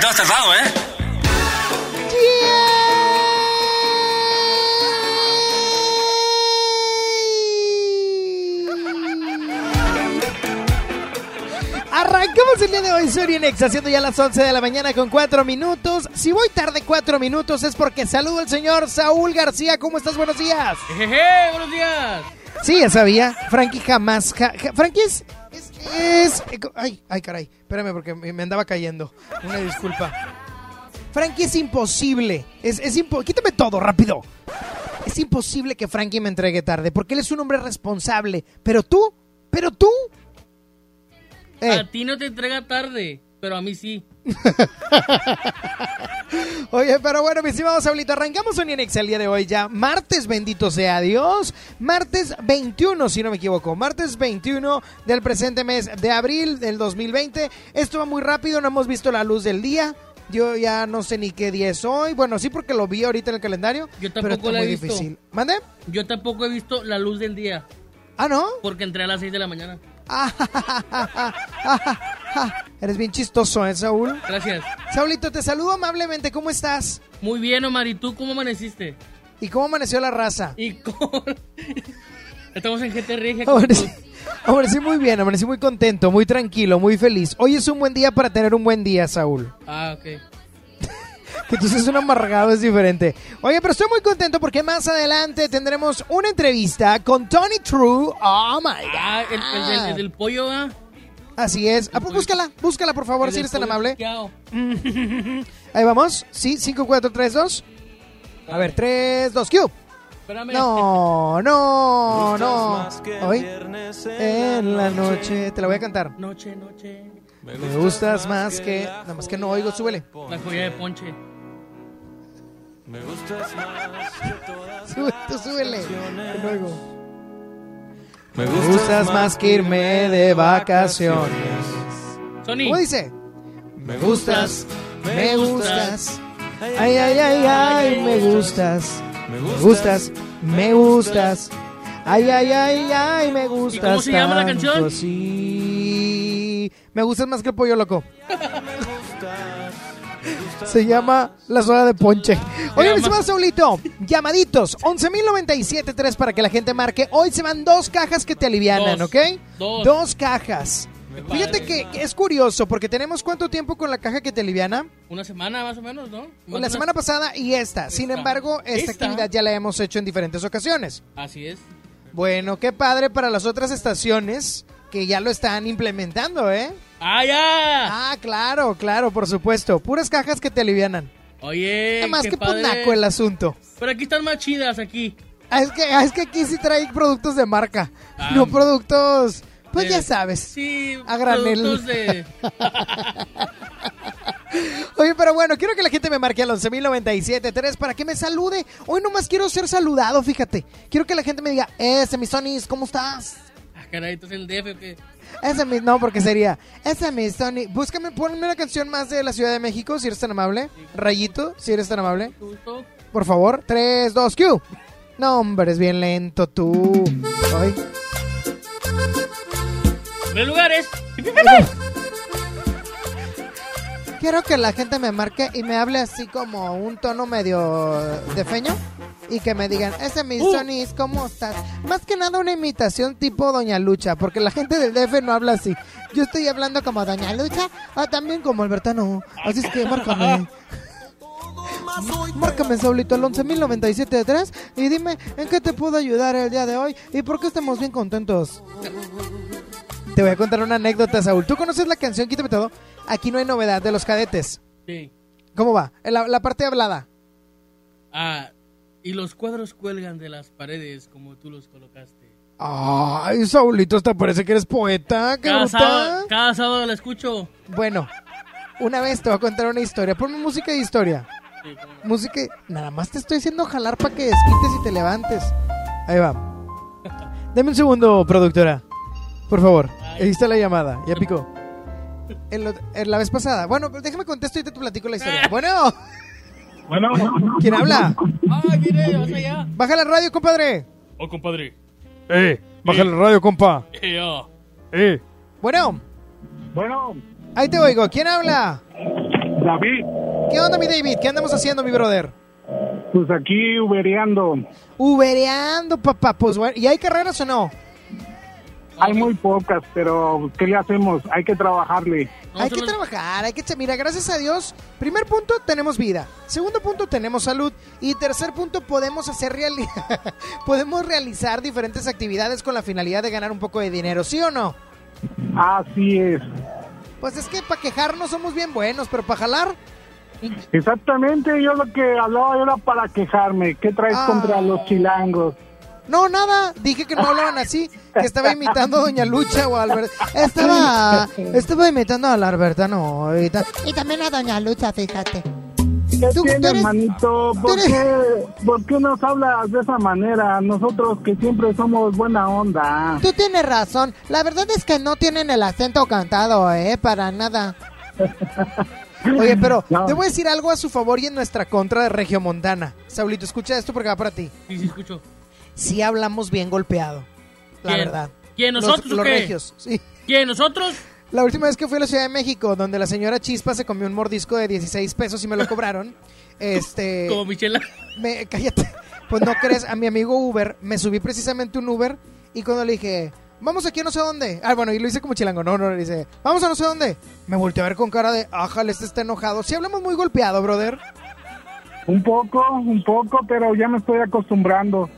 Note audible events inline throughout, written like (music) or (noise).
Te has tardado, ¿eh? Arrancamos el día de hoy, Sonia Nex, haciendo ya las 11 de la mañana con 4 minutos. Si voy tarde 4 minutos es porque saludo al señor Saúl García. ¿Cómo estás? Buenos días. Jeje, buenos días. Sí, ya sabía. Frankie jamás. ja- ja- Frankie es, es, Ay, ay, caray. Espérame porque me me andaba cayendo. Una disculpa. Frankie es imposible. Es, es impo- Quítame todo, rápido. Es imposible que Frankie me entregue tarde porque él es un hombre responsable. Pero tú, pero tú. Eh, A ti no te entrega tarde, pero a mí sí. (laughs) Oye, pero bueno, mis estimados Saulito, arrancamos un INEX el día de hoy ya. Martes, bendito sea Dios. Martes 21, si no me equivoco. Martes 21 del presente mes de abril del 2020. Esto va muy rápido, no hemos visto la luz del día. Yo ya no sé ni qué día es hoy. Bueno, sí porque lo vi ahorita en el calendario. Yo pero tampoco está la he muy visto. difícil. ¿Mande? Yo tampoco he visto la luz del día, Ah, ¿no? porque entré a las 6 de la mañana. Ah. (laughs) Eres bien chistoso, ¿eh, Saúl? Gracias. Saulito, te saludo amablemente. ¿Cómo estás? Muy bien, Omar. ¿Y tú cómo amaneciste? ¿Y cómo amaneció la raza? Y con... (laughs) Estamos en GT Regia. Amanecí, tu- amanecí muy bien, amanecí muy contento, muy tranquilo, muy feliz. Hoy es un buen día para tener un buen día, Saúl. Ah, ok. Que tú seas un amargado es diferente. Oye, pero estoy muy contento porque más adelante tendremos una entrevista con Tony True. Oh my God. Ah, el, el del, el del pollo, ¿ah? Así es. Ah, pues búscala, búscala por favor, El si eres tan amable. (laughs) Ahí vamos. Sí, 5, 4, 3, 2. A ver, 3, 2, Q. Espérame. No, no, no. Hoy en la noche. Te la voy a cantar. Noche, noche. Me gustas más que. Nada más que no oigo, súbele. La joya de ponche. Sube, tú súbele. que no oigo. Me gustas más que irme de vacaciones. Sony. ¿Cómo dice? Me gustas, me gustas. Ay, ay, ay, ay, me gustas. Me gustas, me gustas. Ay, ay, ay, ay, me gustas. cómo se llama la tanto, canción? Sí. Me gustas más que el pollo loco. (laughs) Se llama La Soda de Ponche. Oye, mis estimados Saulito, llamaditos, 11.097.3 para que la gente marque. Hoy se van dos cajas que te alivianan, Dos. ¿ok? Dos. Dos cajas. Fíjate que es curioso porque tenemos cuánto tiempo con la caja que te aliviana. Una semana más o menos, ¿no? Más La semana pasada y esta. Sin embargo, esta Esta. actividad ya la hemos hecho en diferentes ocasiones. Así es. Bueno, qué padre para las otras estaciones que ya lo están implementando, ¿eh? ¡Ah, ya! Ah, claro, claro, por supuesto. Puras cajas que te alivianan. Oye, Además qué que padre. ponaco el asunto. Pero aquí están más chidas, aquí. Ah, es, que, ah, es que aquí sí trae productos de marca, Ah, no productos, pues de- ya sabes. Sí, A granel. productos de... (laughs) Oye, pero bueno, quiero que la gente me marque al 11.097.3 para que me salude. Hoy nomás quiero ser saludado, fíjate. Quiero que la gente me diga, ese mi Sonis, ¿cómo estás? Caray, entonces el DF, ¿o qué? Ese mi, no, porque sería, ese mi Sony. Búscame, ponme una canción más de la Ciudad de México, si eres tan amable. Rayito, si eres tan amable. Por favor, 3, 2, Q. No, hombre, es bien lento tú. Ay. Tres lugares. Quiero que la gente me marque y me hable así como un tono medio de feño. Y que me digan, ese mi Uh. Sonis, ¿cómo estás? Más que nada una imitación tipo Doña Lucha, porque la gente del DF no habla así. Yo estoy hablando como Doña Lucha, o también como Albertano. Así es que márcame. Márcame, Saulito, al 11.097 de 3 y dime en qué te puedo ayudar el día de hoy y por qué estamos bien contentos. Te voy a contar una anécdota, Saúl. ¿Tú conoces la canción Quítame todo? Aquí no hay novedad de los cadetes. Sí. ¿Cómo va? La, la parte hablada. Ah, y los cuadros cuelgan de las paredes como tú los colocaste. Ay, Saulito, hasta parece que eres poeta. ¡Qué Cada sábado, cada sábado la escucho. Bueno, Una vez te voy a contar una historia. Ponme música de historia. Sí. Música. Nada más te estoy haciendo jalar para que desquites y te levantes. Ahí va. (laughs) Dame un segundo, productora. Por favor. Ahí está la llamada. Ya picó. En, lo- en la vez pasada. Bueno, pues déjame contesto y te platico la historia. (laughs) Bueno, Bueno, ¿quién habla? Ay, mire, vas allá. Baja la radio, compadre. Oh, compadre. Eh, baja la radio, compa. Eh, oh. Eh. Bueno, bueno, ahí te oigo. ¿Quién habla? David, ¿Qué onda, mi David? ¿Qué andamos haciendo, mi brother? pues aquí ubereando. Ubereando, papá. Pues bueno, ¿y hay carreras o no? Hay muy pocas, pero ¿qué le hacemos? Hay que trabajarle. No, hay que trabajar, hay que... Mira, gracias a Dios, primer punto, tenemos vida. Segundo punto, tenemos salud. Y tercer punto, podemos hacer reali- (laughs) podemos realizar diferentes actividades con la finalidad de ganar un poco de dinero, ¿sí o no? Así es. Pues es que para quejarnos somos bien buenos, pero para jalar... Exactamente, yo lo que hablaba era para quejarme. ¿Qué traes Ah. contra los chilangos? No, nada, dije que no hablaban así, que estaba imitando a Doña Lucha o a Alberta. Estaba, estaba imitando a la Alberta, no. Y, ta- y también a Doña Lucha, fíjate. ¿Qué Tú- tú tiene, eres- manito? ¿Por eres- qué, ¿Por qué nos hablas de esa manera? Nosotros que siempre somos buena onda. Tú tienes razón. La verdad es que no tienen el acento cantado, ¿eh? Para nada. (laughs) Oye, pero No. te voy a decir algo a su favor y en nuestra contra de Regiomontana. Saulito, escucha esto porque va para ti. Sí, sí, escucho. Sí hablamos bien golpeado. La ¿Quién? verdad. ¿Quién, Los- nosotros o Los, qué? regios, sí. ¿Quién, nosotros? La última vez que fui a la Ciudad de México, donde la señora Chispa se comió un mordisco de 16 pesos y me lo cobraron. (laughs) Este. Como Michela. me, cállate. Pues no crees, a mi amigo Uber, me subí precisamente un Uber y cuando le dije, vamos aquí a no sé dónde. Ah, bueno, y lo hice como chilango, no, no, le dice, vamos a no sé dónde. Me volteó a ver con cara de, ájale, este está enojado. Sí, hablamos muy golpeado, brother. Un poco, un poco, pero ya me estoy acostumbrando.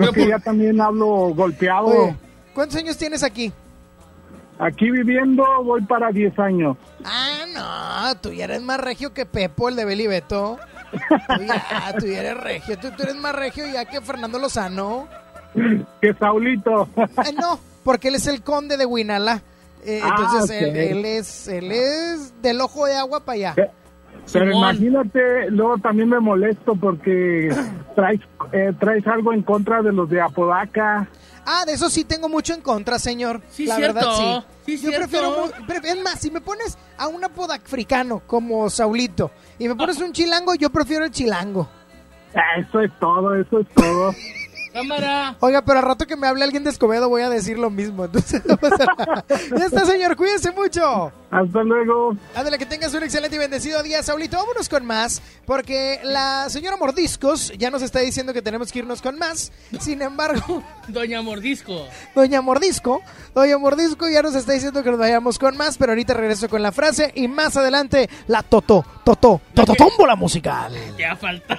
Creo que por- ya también hablo golpeado. Oye, ¿cuántos años tienes aquí? Aquí viviendo voy para 10 años. Ah, no, tú ya eres más regio que Pepo, el de Beli Beto. Tú ya, tú ya eres regio, tú, tú eres más regio ya que Fernando Lozano. (laughs) Que Saulito. Eh, no, porque él es el conde de Huinala. Eh, Ah, entonces él, él es él es del ojo de agua para allá. Pero Simón. imagínate, luego también me molesto porque (clears throat) traes, eh, traes algo en contra de los de Apodaca. Ah, de eso sí tengo mucho en contra, señor. Sí, La cierto. verdad, sí. Sí, Yo cierto. prefiero... pref- Es más, si me pones a un africano como Saulito y me pones un chilango, yo prefiero el chilango. Ah, Eso es todo, eso es todo. (laughs) Cámara. Oiga, pero al rato que me hable alguien de Escobedo voy a decir lo mismo. Entonces (laughs) no pasa nada. Ya está, señor. Cuídense mucho. Hasta luego. Ándale, que tengas un excelente y bendecido día, Saulito. Vámonos con más, porque la señora Mordiscos ya nos está diciendo que tenemos que irnos con más. Sin embargo, (laughs) Doña Mordisco. Doña Mordisco, Doña Mordisco ya nos está diciendo que nos vayamos con más, pero ahorita regreso con la frase y más adelante la Toto, Toto, Tototómbola musical. Ya falta.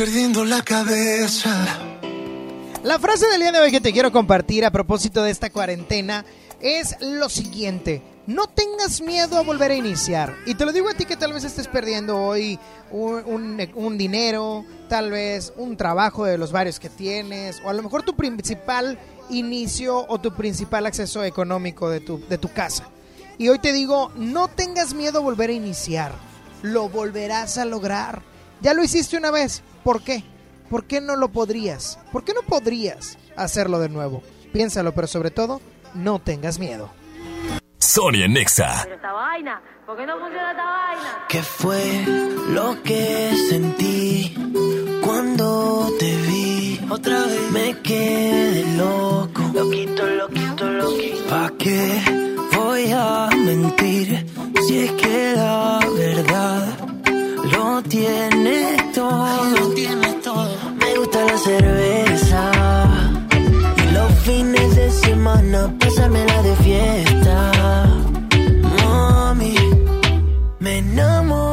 Perdiendo la cabeza. La frase del día de hoy que te quiero compartir a propósito de esta cuarentena es lo siguiente. No tengas miedo a volver a iniciar. Y te lo digo a ti que tal vez estés perdiendo hoy un, dinero, tal vez un trabajo de los varios que tienes, o a lo mejor tu principal inicio o tu principal acceso económico de tu, de tu casa. Y hoy te digo, no tengas miedo a volver a iniciar. Lo volverás a lograr. Ya lo hiciste una vez. ¿Por qué? ¿Por qué no lo podrías? ¿Por qué no podrías hacerlo de nuevo? Piénsalo, pero sobre todo, no tengas miedo. Sonia Nexa. esta vaina? ¿Por qué no funciona esta vaina? ¿Qué fue lo que sentí cuando te vi? Otra vez me quedé loco. Loquito, loquito, loquito. ¿Pa' qué voy a mentir? Si es que la verdad lo tiene todo. Lo todo. Me gusta la cerveza. Y los fines de semana pasármela de fiesta. Mami, me enamora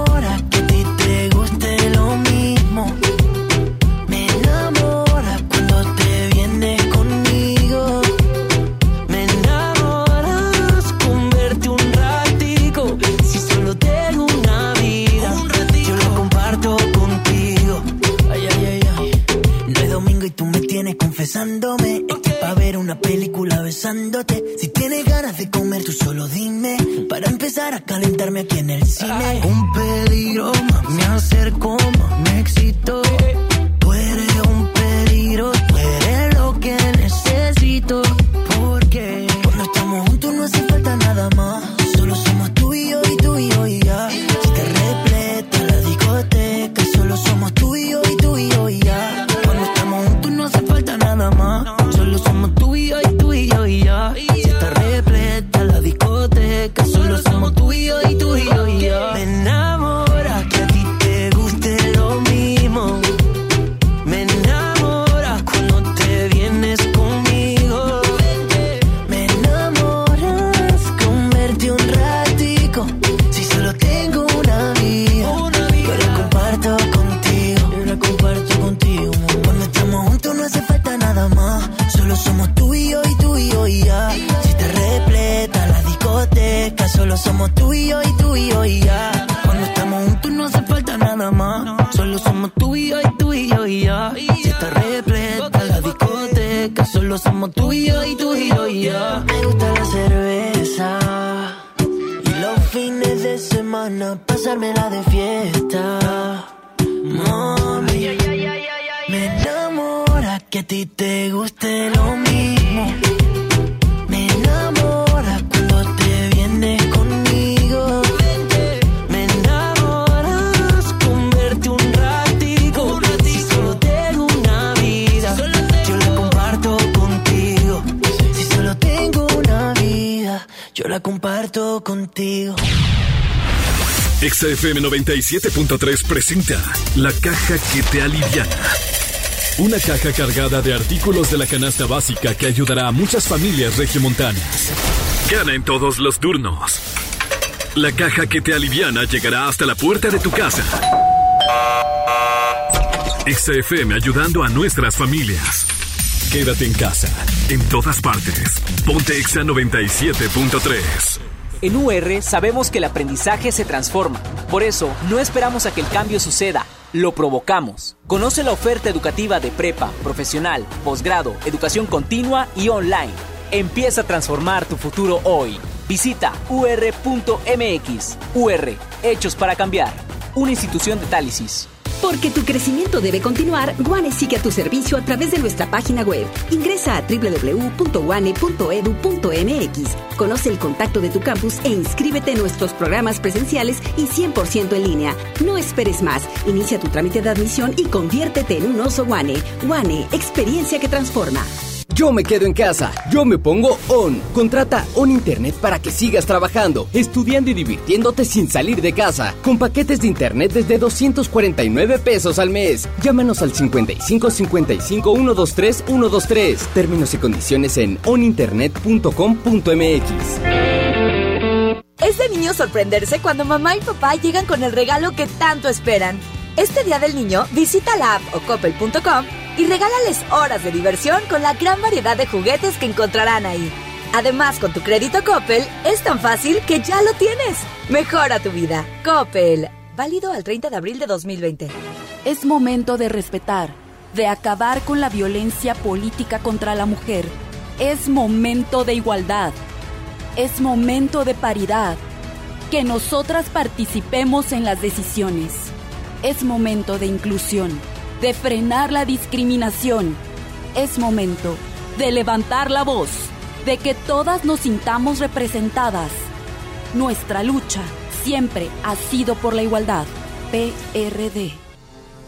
confesándome. Estoy pa' ver una película besándote. Si tienes ganas de comer, tú solo dime. Para empezar a calentarme aquí en el cine. Un peligro, más me acerco, más me excito. Tú eres un peligro, tú eres lo que necesito. Somos tú y yo y tú y yo y ya. Me gusta la cerveza. Y los fines de semana pasármela de contigo. XFM 97.3 presenta La caja que te aliviana. Una caja cargada de artículos de la canasta básica que ayudará a muchas familias regiomontanas. Gana en todos los turnos. La caja que te aliviana llegará hasta la puerta de tu casa. XFM ayudando a nuestras familias. Quédate en casa, en todas partes. Ponte Exa 97.3. En UR sabemos que el aprendizaje se transforma. Por eso, no esperamos a que el cambio suceda, lo provocamos. Conoce la oferta educativa de prepa, profesional, posgrado, educación continua y online. Empieza a transformar tu futuro hoy. Visita ur.mx. UR, Hechos para Cambiar. Una institución de Tálisis. Porque tu crecimiento debe continuar, Guane sigue a tu servicio a través de nuestra página web. Ingresa a www.guane.edu.mx. Conoce el contacto de tu campus e inscríbete en nuestros programas presenciales y 100% en línea. No esperes más. Inicia tu trámite de admisión y conviértete en un oso Guane. Guane, experiencia que transforma. Yo me quedo en casa. Yo me pongo On. Contrata On Internet para que sigas trabajando, estudiando y divirtiéndote sin salir de casa. Con paquetes de Internet desde 249 pesos al mes. Llámanos al 55 55 123 123. Términos y condiciones en oninternet.com.mx. Es de niño sorprenderse cuando mamá y papá llegan con el regalo que tanto esperan. Este Día del Niño, visita la app o coppel.com y regálales horas de diversión con la gran variedad de juguetes que encontrarán ahí. Además, con tu crédito Coppel, es tan fácil que ya lo tienes. Mejora tu vida. Coppel. Válido al 30 de abril de 2020. Es momento de respetar, de acabar con la violencia política contra la mujer. Es momento de igualdad. Es momento de paridad. Que nosotras participemos en las decisiones. Es momento de inclusión, de frenar la discriminación. Es momento de levantar la voz, de que todas nos sintamos representadas. Nuestra lucha siempre ha sido por la igualdad. PRD.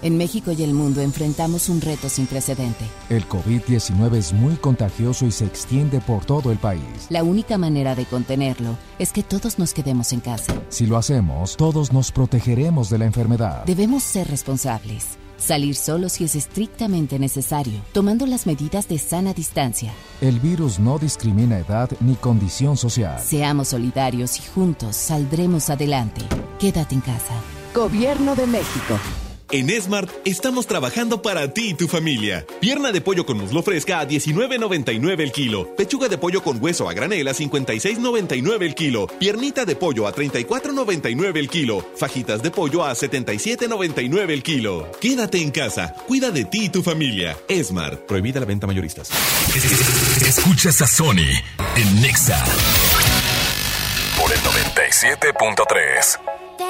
En México y el mundo enfrentamos un reto sin precedente. El COVID-19 es muy contagioso y se extiende por todo el país. La única manera de contenerlo es que todos nos quedemos en casa. Si lo hacemos, todos nos protegeremos de la enfermedad. Debemos ser responsables. Salir solo si es estrictamente necesario, tomando las medidas de sana distancia. El virus no discrimina edad ni condición social. Seamos solidarios y juntos saldremos adelante. Quédate en casa. Gobierno de México. En Smart estamos trabajando para ti y tu familia. Pierna de pollo con muslo fresca a 19.99 el kilo. Pechuga de pollo con hueso a granel a 56.99 el kilo. Piernita de pollo a 34.99 el kilo. Fajitas de pollo a 77.99 el kilo. Quédate en casa. Cuida de ti y tu familia. Smart. Prohibida la venta mayoristas. Escuchas a Sony en Nexa por el 97.3.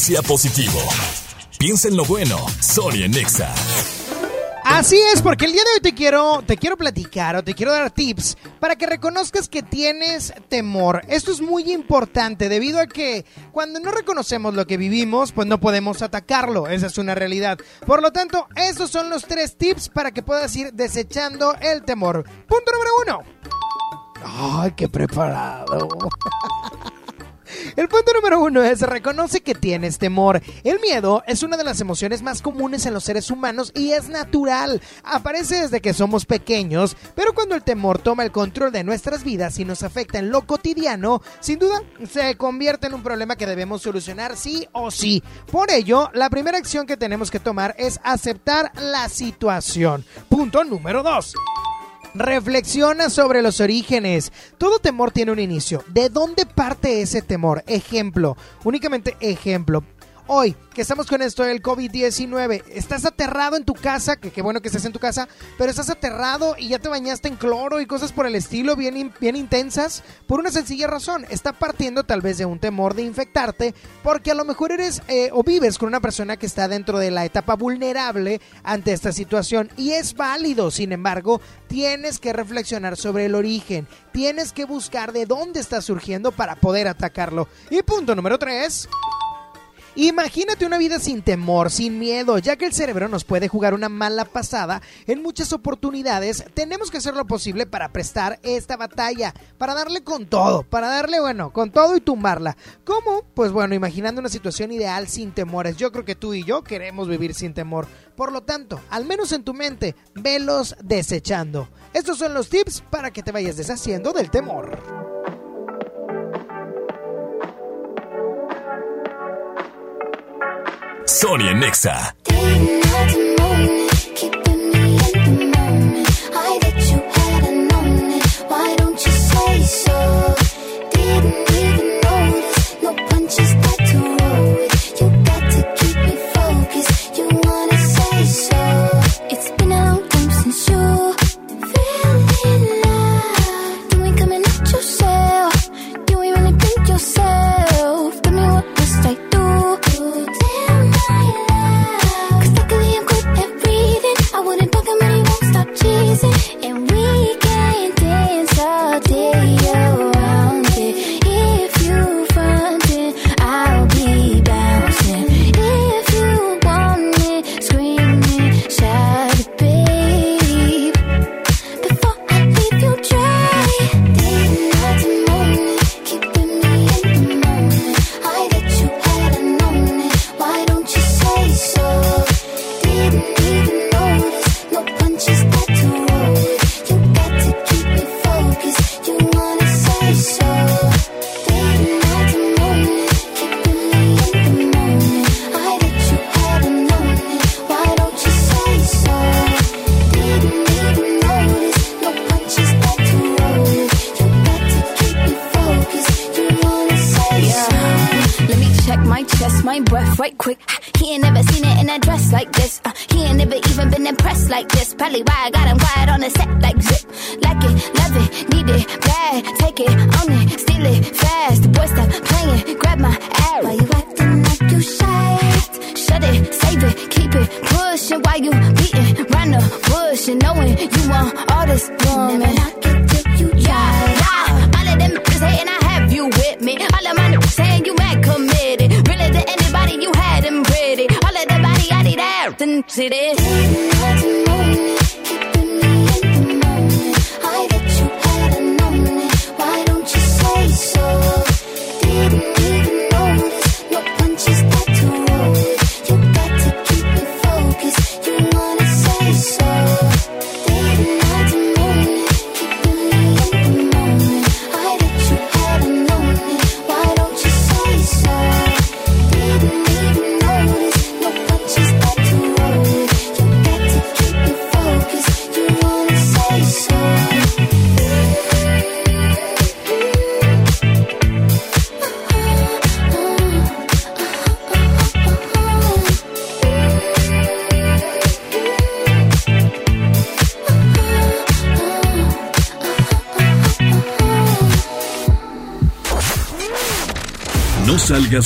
Inicia positivo. Piensa en lo bueno. Sonia Nexa. Así es, porque el día de hoy te quiero, te quiero platicar o te quiero dar tips para que reconozcas que tienes temor. Esto es muy importante debido a que cuando no reconocemos lo que vivimos, pues no podemos atacarlo. Esa es una realidad. Por lo tanto, esos son los tres tips para que puedas ir desechando el temor. Punto número uno. Ay, qué preparado. (laughs) El punto número uno es reconoce que tienes temor. El miedo es una de las emociones más comunes en los seres humanos y es natural. Aparece desde que somos pequeños, pero cuando el temor toma el control de nuestras vidas y nos afecta en lo cotidiano, sin duda se convierte en un problema que debemos solucionar sí o sí. Por ello, la primera acción que tenemos que tomar es aceptar la situación. Punto número dos. Reflexiona sobre los orígenes. Todo temor tiene un inicio. ¿De dónde parte ese temor? Ejemplo, únicamente ejemplo. Hoy, que estamos con esto del COVID-19, estás aterrado en tu casa, que qué bueno que estés en tu casa, pero estás aterrado y ya te bañaste en cloro y cosas por el estilo bien, bien intensas, por una sencilla razón, está partiendo tal vez de un temor de infectarte, porque a lo mejor eres eh, o vives con una persona que está dentro de la etapa vulnerable ante esta situación y es válido, sin embargo, tienes que reflexionar sobre el origen, tienes que buscar de dónde está surgiendo para poder atacarlo. Y punto número 3. Imagínate una vida sin temor, sin miedo, ya que el cerebro nos puede jugar una mala pasada en muchas oportunidades. Tenemos que hacer lo posible para prestar esta batalla, para darle con todo, para darle, bueno, con todo y tumbarla. ¿Cómo? Pues bueno, imaginando una situación ideal sin temores. Yo creo que tú y yo queremos vivir sin temor. Por lo tanto, al menos en tu mente, velos desechando. Estos son los tips para que te vayas deshaciendo del temor. Sony and Nixa. Didn't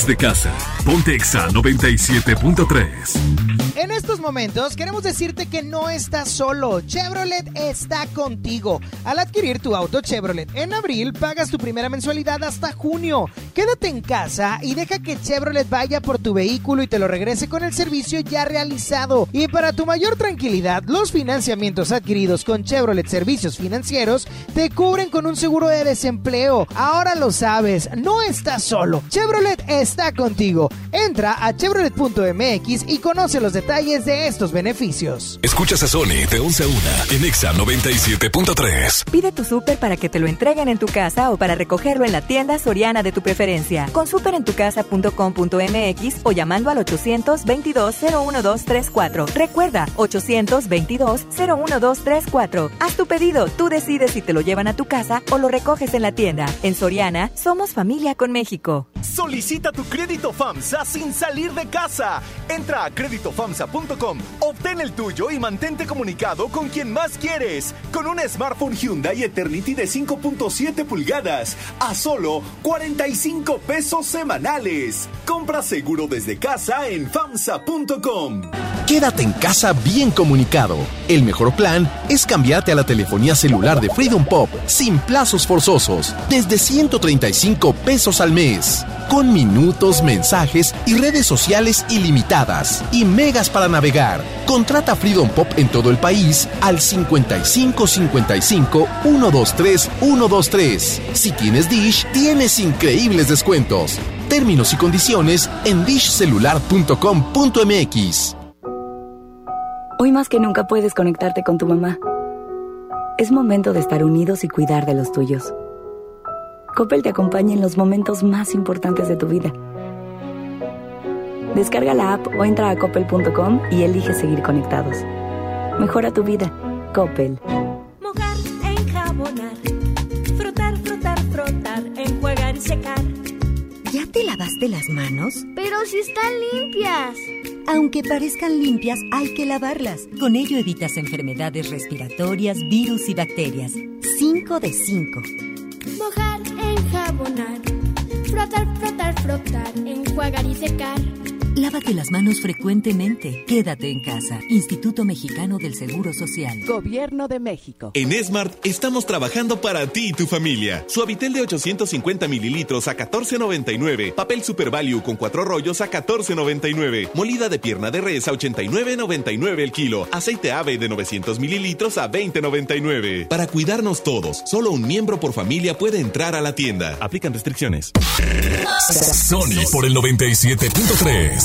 de casa. Ponte Exa 97.3. En estos momentos queremos decirte que no estás solo. Chevrolet está contigo. Al adquirir tu auto Chevrolet en abril, pagas tu primera mensualidad hasta junio. Quédate en casa y deja que Chevrolet vaya por tu vehículo y te lo regrese con el servicio ya realizado. Y para tu mayor tranquilidad, los financiamientos adquiridos con Chevrolet Servicios Financieros te cubren con un seguro de desempleo. Ahora lo sabes, no estás solo. Chevrolet está contigo. Entra a chevrolet.mx y conoce los detalles de estos beneficios. Escuchas a Sony de 11 a 1 en Exa 97.3. Pide tu súper para que te lo entreguen en tu casa o para recogerlo en la tienda soriana de tu preferencia. Con superentucasa.com.mx o llamando al 822-01234. Recuerda, 822-01234. Haz tu pedido, tú decides si te lo llevan a tu casa o lo recoges en la tienda. En Soriana, somos familia con México. Solicita tu crédito FAMSA sin salir de casa. Entra a créditofamsa.com, obtén el tuyo y mantente comunicado con quien más quieres. Con un smartphone Hyundai Eternity de 5.7 pulgadas a solo 45 pesos semanales. Compra seguro desde casa en famsa.com. Quédate en casa bien comunicado. El mejor plan es cambiarte a la telefonía celular de Freedom Pop sin plazos forzosos, desde 135 pesos al mes, con minutos, mensajes y redes sociales ilimitadas y megas para navegar. Contrata Freedom Pop en todo el país al 55 55 123 123. Si tienes Dish, tienes increíbles descuentos. Términos y condiciones en dishcelular.com.mx. Hoy más que nunca puedes conectarte con tu mamá. Es momento de estar unidos y cuidar de los tuyos. Coppel te acompaña en los momentos más importantes de tu vida. Descarga la app o entra a coppel.com y elige seguir conectados. Mejora tu vida. Coppel. Mojar, enjabonar, frotar, frotar, frotar, enjuagar y secar. ¿Ya te lavaste las manos? Pero si están limpias. Aunque parezcan limpias, hay que lavarlas. Con ello evitas enfermedades respiratorias, virus y bacterias. 5 de 5. Mojar, enjabonar, frotar, frotar, frotar, enjuagar y secar. Lávate las manos frecuentemente. Quédate en casa. Instituto Mexicano del Seguro Social. Gobierno de México. En Smart estamos trabajando para ti y tu familia. Suavitel de 850 mililitros a 14.99. Papel Super Value con cuatro rollos a 14.99. Molida de pierna de res a 89.99 el kilo. Aceite ave de 900 mililitros a 20.99. Para cuidarnos todos, solo un miembro por familia puede entrar a la tienda. Aplican restricciones. Sony por el 97.3.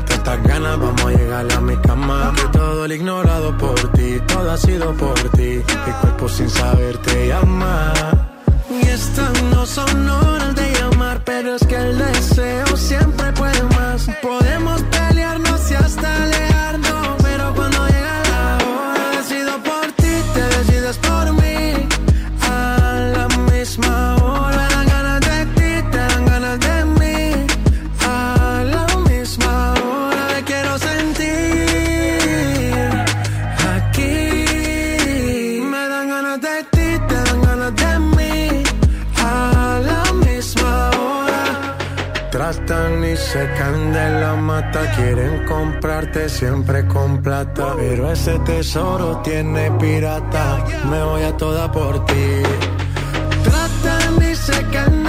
Mate estas ganas, vamos a llegar a mi cama. Que todo el ignorado por ti, todo ha sido por ti. Mi cuerpo sin saber te llama. Y estas no son horas de llamar, pero es que el deseo siempre puede más. Podemos caen de la mata, quieren comprarte siempre con plata. Pero ese tesoro tiene pirata, me voy a toda por ti. Tratan y se caen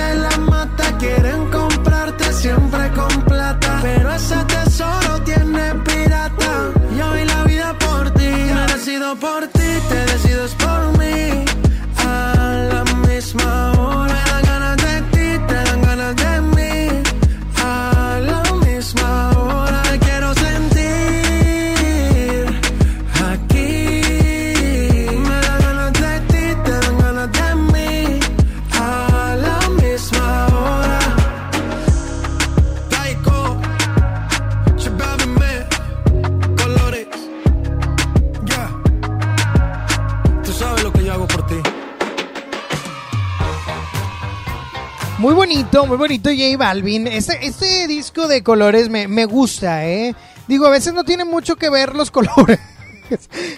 bonito, muy bonito J Balvin. Este, este disco de colores me, me gusta, ¿eh? Digo, a veces no tiene mucho que ver los (laughs) colores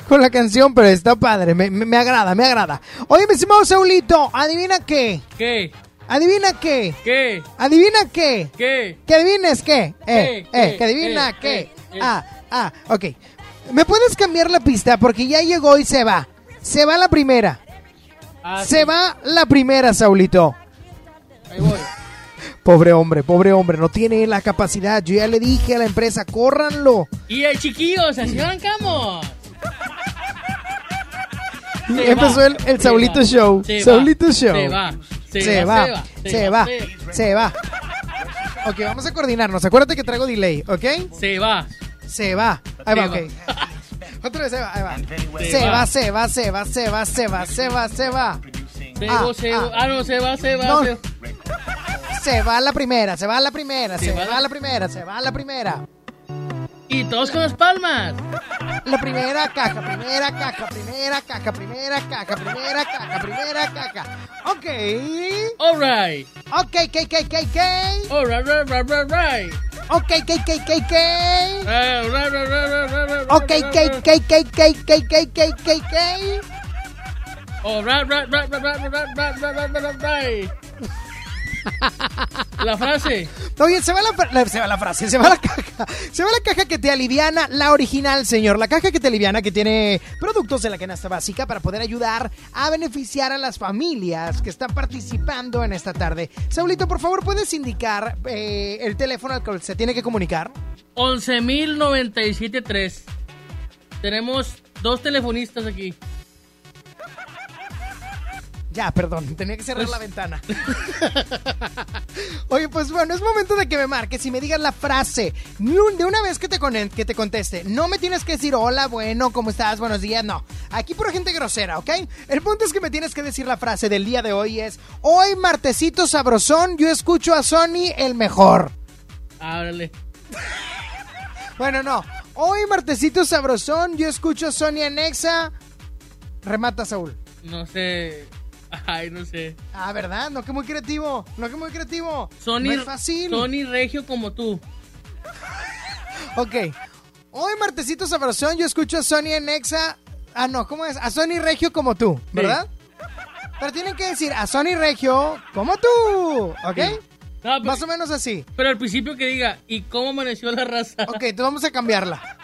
con la canción, pero está padre, me, me- me agrada, me agrada. Oye, mi estimado Saulito, ¿adivina qué? ¿Qué? ¿Adivina qué? ¿Qué? ¿Adivina qué? ¿Qué? ¿Que adivines qué? Eh, ¿Qué? eh, ¿Qué? que adivina Eh, qué. eh, eh. Ah, ah, ok. ¿Me puedes cambiar la pista? Porque ya llegó y se va. Se va la primera. Ah, se sí. va la primera, Saulito. Ahí voy. (laughs) Pobre hombre, pobre hombre, no tiene la capacidad. Yo ya le dije a la empresa, córranlo. Y el chiquillos, así arrancamos. Y (laughs) Se empezó va, el, el Saulito va, Show. se va, Saulito Show. Se va. Se, Se va, va, se va, se va. Ok, vamos a coordinarnos. Acuérdate que traigo delay, ¿ok? Se va. Se va. Ahí va, ok. (laughs) Otra vez, se va, ahí va. Se va, se va, se va, se va, se va, se va, se va. Se Ah, va, se ah. va. Ah, no, se va, se va. No. se- Se va la primera, se va la primera, se, Se va, va la primera, se va la primera. Y todos con las palmas. La primera caja, primera caja, primera caja, primera caja, primera caja, primera caja. Ok. Alright. Ok, ok, ok, ok, ok. Alright, right, right, right, right. Ok, ok, ok, ok, ok. Right, right, right, right, right, right, Ok, ok, ok, ok, Alright, right, right, right, right, right, right, right, right, right, right. La frase. Oye, se va la, la- se va la frase, se va la caja. Se va la caja que te aliviana, la original, señor. La caja que te aliviana, que tiene productos de la canasta básica para poder ayudar a beneficiar a las familias que están participando en esta tarde. Saulito, por favor, ¿puedes indicar eh, el teléfono al que se tiene que comunicar? 11.097.3. Tenemos dos telefonistas aquí. Ya, perdón, tenía que cerrar Pues- la ventana. (laughs) Oye, pues bueno, es momento de que me marques y me digas la frase. De una vez que te, con- que te conteste, no me tienes que decir hola, bueno, ¿cómo estás? Buenos días, no. Aquí pura gente grosera, ¿ok? El punto es que me tienes que decir la frase del día de hoy es, hoy martesito sabrosón, yo escucho a Sony el mejor. Ábrale. (laughs) Bueno, no. Hoy martesito sabrosón, yo escucho a Sony Anexa. Remata, Saúl. No sé. Ay, no sé. Ah, ¿verdad? No, que muy creativo. No, que muy creativo. Sony, No es fácil. Sony Regio como tú. (laughs) Ok. Hoy, martesito sabrosón, yo escucho a Sony en Exa. Ah, no, ¿cómo es? A Sony Regio como tú, ¿verdad? Pero tienen que decir a Sony Regio como tú, ¿ok? Sí. No, pero- Más o menos así. Pero al principio que diga, ¿y cómo amaneció la raza? Ok, entonces vamos a cambiarla.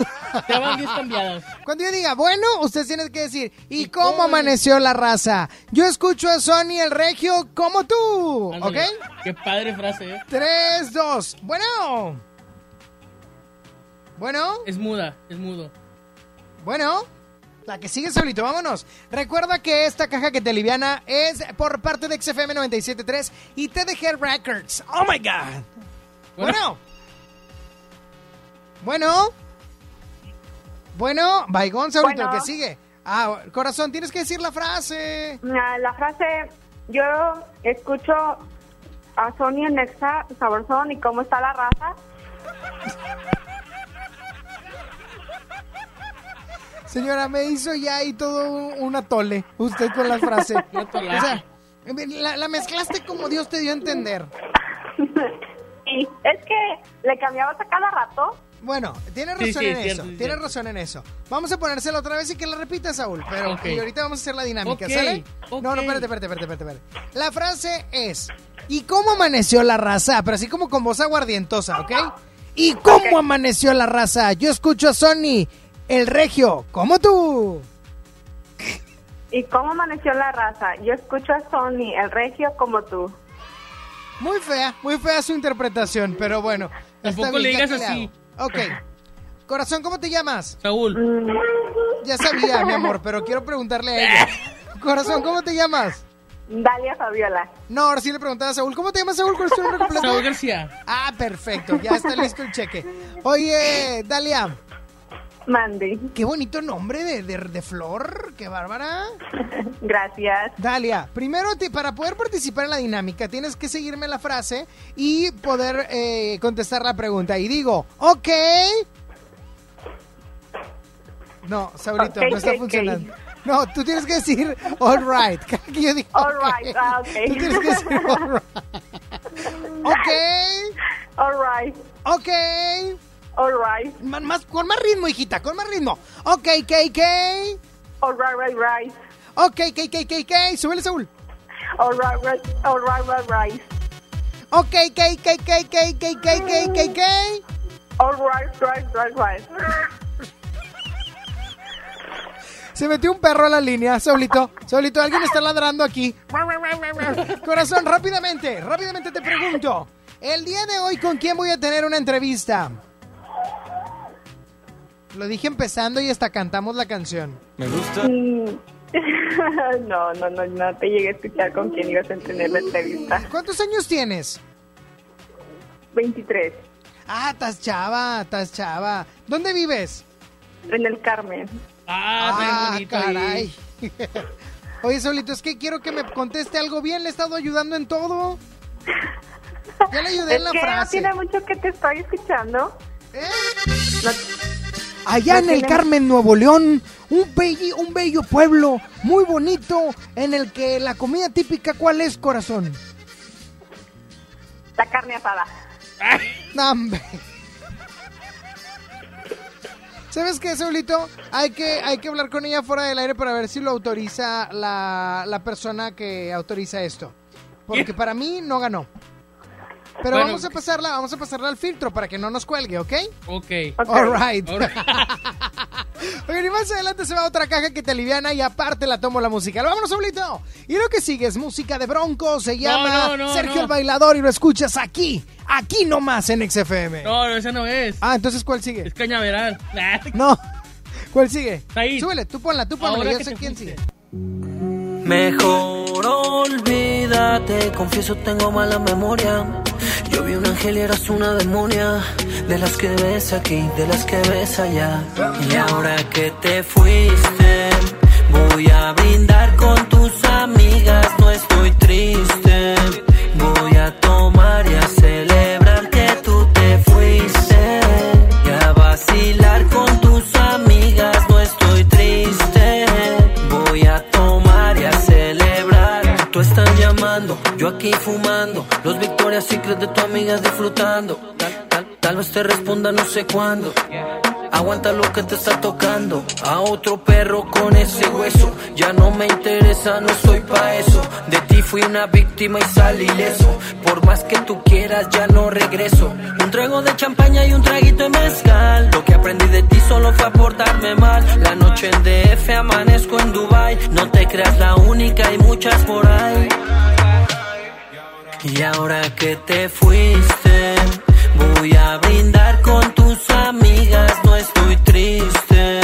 Te van 10 cambiadas. Cuando yo diga, bueno, ustedes tienen que decir, ¿y cómo amaneció la raza? Yo escucho a Sony el Regio como tú, ¿ok? Ándale. Qué padre frase, ¿eh? 3, 2, bueno. Bueno. Es muda, es mudo. Bueno, la que sigue solito, vámonos. Recuerda que esta caja que te liviana es por parte de XFM 97.3 y TDG Records. ¡Oh, my God! Bueno. Bueno. Bueno, Baigón, Saulito, Bueno. que sigue. Ah, corazón, tienes que decir la frase. Ah, La frase, yo escucho a Sony en Nexa, Saborzón, ¿y cómo está la raza? (laughs) Señora, me hizo ya ahí todo un, un atole. Usted con la frase. (laughs) O sea, la, la mezclaste como Dios te dio a entender. Y es que le cambiabas a cada rato. Bueno, tienes Sí, razón sí, en es eso. cierto. razón en eso. Vamos a ponérsela otra vez y que la repita, Saúl. Pero y ahorita vamos a hacer la dinámica, Ok, ¿sale? No, no, espérate, espérate, espérate, espérate. La frase es: ¿Y cómo amaneció la raza? Pero así como con voz aguardientosa, ¿ok? ¿Y cómo amaneció la raza? Yo escucho a Sony, el regio, como tú. ¿Y cómo amaneció la raza? Yo escucho a Sony, el regio, como tú. Muy fea, muy fea su interpretación, pero bueno. está Tampoco le bien, ¿qué digas así. Ok. Corazón, ¿cómo te llamas? Saúl. Ya sabía, mi amor, pero quiero preguntarle a ella. Corazón, ¿cómo te llamas? Dalia Fabiola. No, ahora sí le preguntaba a Saúl. ¿Cómo te llamas, Saúl? ¿Cuál es tu nombre completo? Saúl García. Ah, perfecto. Ya está listo el cheque. Oye, Dalia. Mandy. Qué bonito nombre de, de, de flor. Qué bárbara. (laughs) Gracias. Dalia, primero te- para poder participar en la dinámica tienes que seguirme la frase y poder eh, contestar la pregunta. Y digo, ok. No, Saurito, no está funcionando. No, tú tienes que decir all right. (laughs) Que yo digo All right, ah, ok. Tú tienes que decir all right. (laughs) Ok. All right. Ok. All right. Man- más, con más ritmo, hijita, con más ritmo. Ok, KK. All right, right, right. Ok, KK, KK. Súbele, Saúl. All right, right. All right, right, right. Ok, KK, KK, KK, KK. All right, right, right, right. Se metió un perro a la línea, Saulito. Saulito, alguien está ladrando aquí. Corazón, rápidamente, rápidamente te pregunto. El día de hoy, ¿con quién voy a tener una entrevista? Lo dije empezando y hasta cantamos la canción. Me gusta. Mm. (laughs) no, no, no, no te llegué a escuchar con quién ibas a tener la entrevista. ¿Cuántos años tienes? 23. Ah, estás chava, estás chava. ¿Dónde vives? En el Carmen. Ah, Ah, caray. (laughs) Oye, Saulito, es que quiero que me conteste algo bien. Le he estado ayudando en todo. Ya le ayudé Es en la que no frase. tiene mucho que te estoy escuchando. Allá en el Carmen, Nuevo León, un, belli- un bello pueblo muy bonito en el que la comida típica, ¿cuál es, corazón? La carne asada. No, hombre. ¿Sabes qué, Saulito? Hay que, hay que hablar con ella fuera del aire para ver si lo autoriza la, la persona que autoriza esto. Porque para mí no ganó. Pero Bueno. vamos a pasarla, vamos a pasarla al filtro para que no nos cuelgue, ¿ok? Ok. All right. All right. (laughs) Oigan, y más adelante se va otra caja que te aliviana y aparte la tomo la música. Vámonos, Saulito. Y lo que sigue es música de Bronco, se llama no, no, Sergio no. el Bailador y lo escuchas aquí, aquí nomás en XFM. No, no, esa no es. Ah, entonces ¿cuál sigue? Es cañaveral. (laughs) No. ¿Cuál sigue? Ahí. Súbele, tú ponla, tú ponla, Ahora yo sé quién fuiste. sigue. Mejor olvídate, confieso tengo mala memoria. Yo vi un ángel y eras una demonia, de las que ves aquí, de las que ves allá. Y ahora que te fuiste, voy a brindar con tus amigas, no estoy triste. Los Victoria's Secret de tu amiga disfrutando. Tal, vez te responda no sé cuándo. Aguanta lo que te está tocando. A otro perro con ese hueso. Ya no me interesa, no soy pa' eso. De ti fui una víctima y salí ileso. Por más que tú quieras, ya no regreso. Un trago de champaña y un traguito de mezcal. Lo que aprendí de ti solo fue a portarme mal. La noche en DF amanezco en Dubai. No te creas la única, hay muchas por ahí. Y ahora que te fuiste, voy a brindar con tus amigas, no estoy triste.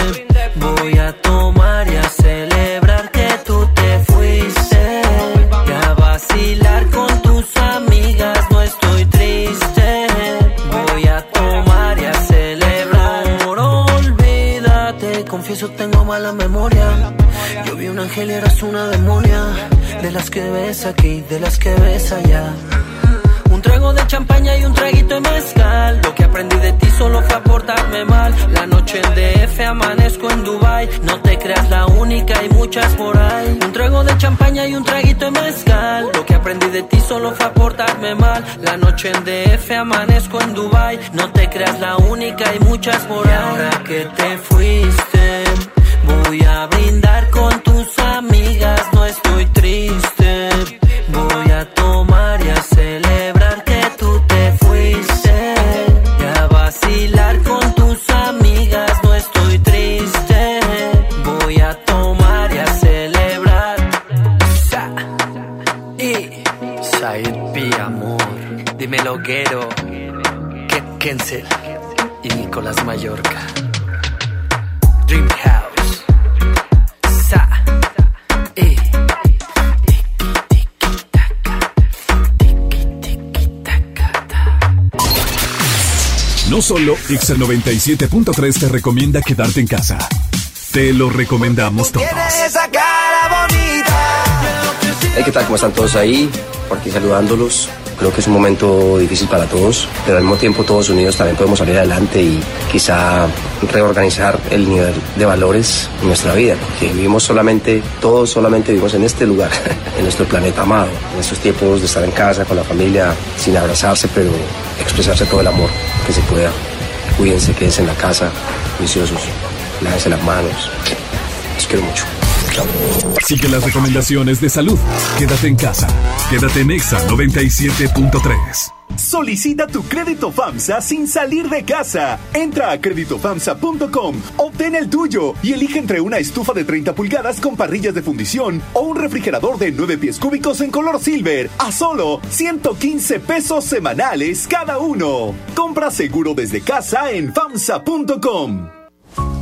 Voy a tomar y a celebrar que tú te fuiste. Y a vacilar con tus amigas, no estoy triste. Voy a tomar y a celebrar. Por olvídate, confieso tengo mala memoria. Yo vi un ángel y eras una demonia. De las que ves aquí, de las que ves allá. Un trago de champaña y un traguito de mezcal. Lo que aprendí de ti solo fue a portarme mal. La noche en DF amanezco en Dubai. No te creas la única, hay muchas por ahí. Un trago de champaña y un traguito de mezcal. Lo que aprendí de ti solo fue a portarme mal. La noche en DF amanezco en Dubai. No te creas la única, hay muchas por ahí. Y ahora que te fuiste, voy a brindar con tus amigas. No estoy triste. Voy a tomar y a celebrar que tú te fuiste. Y a vacilar con tus amigas. No estoy triste. Voy a tomar y a celebrar. Sa y Said Pi, amor. Dímelo, Guero. Ke- Kensel y Nicolás Mallorca. No solo Exa 97.3 te recomienda quedarte en casa. Te lo recomendamos todos. esa cara bonita. Hey, ¿qué tal? ¿Cómo están todos ahí? Por aquí saludándolos. Creo que es un momento difícil para todos, pero al mismo tiempo todos unidos también podemos salir adelante y quizá reorganizar el nivel de valores en nuestra vida, porque vivimos solamente, todos solamente vivimos en este lugar, (laughs) en nuestro planeta amado, en estos tiempos de estar en casa con la familia, sin abrazarse, pero expresarse todo el amor que se pueda. Cuídense, quédense en la casa, viciosos, lávense las manos. Los quiero mucho. Sigue las recomendaciones de salud. Quédate en casa. Quédate en Exa 97.3. Solicita tu crédito FAMSA sin salir de casa. Entra a créditofamsa.com, obtén el tuyo y elige entre una estufa de 30 pulgadas con parrillas de fundición o un refrigerador de 9 pies cúbicos en color silver a solo 115 pesos semanales cada uno. Compra seguro desde casa en FAMSA.com.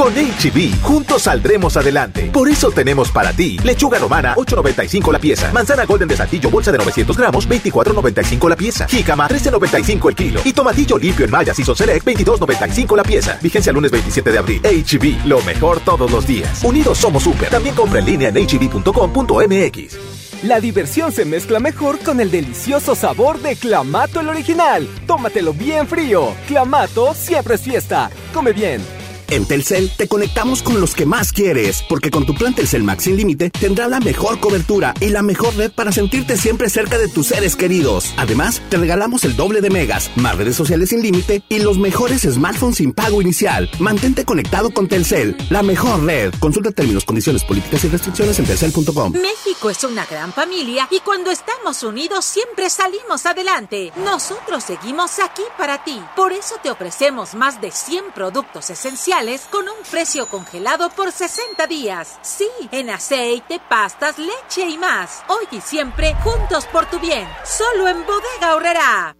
Con HB, juntos saldremos adelante. Por eso tenemos para ti lechuga romana, 8.95 la pieza. Manzana golden de saltillo, bolsa de 900 gramos, 24.95 la pieza. Jícama, 13.95 el kilo. Y tomatillo limpio en Maya Season Select, 22.95 la pieza. Vigencia lunes 27 de abril. HB, lo mejor todos los días. Unidos somos super. También compra en línea en hb.com.mx. La diversión se mezcla mejor con el delicioso sabor de Clamato el original. Tómatelo bien frío. Clamato siempre es fiesta. Come bien. En Telcel te conectamos con los que más quieres, porque con tu plan Telcel Max sin límite tendrás la mejor cobertura y la mejor red para sentirte siempre cerca de tus seres queridos. Además, te regalamos el doble de megas, más redes sociales sin límite y los mejores smartphones sin pago inicial. Mantente conectado con Telcel, la mejor red. Consulta términos, condiciones, políticas y restricciones en telcel.com. México es una gran familia y cuando estamos unidos siempre salimos adelante. Nosotros seguimos aquí para ti. Por eso te ofrecemos más de 100 productos esenciales con un precio congelado por 60 días. Sí, en aceite, pastas, leche y más. Hoy y siempre, juntos por tu bien. Solo en Bodega Horrera.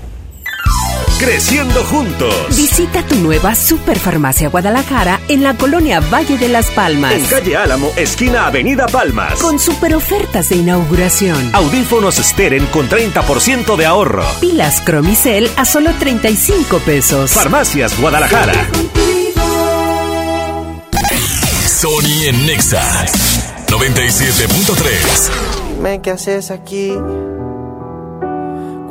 Creciendo juntos. Visita tu nueva Superfarmacia Guadalajara en la colonia Valle de las Palmas. En calle Álamo, esquina Avenida Palmas. Con super ofertas de inauguración. Audífonos Steren con 30% de ahorro. Pilas Cromicel a solo 35 pesos. Farmacias Guadalajara. Sony en Nexa 97.3. Dime qué haces aquí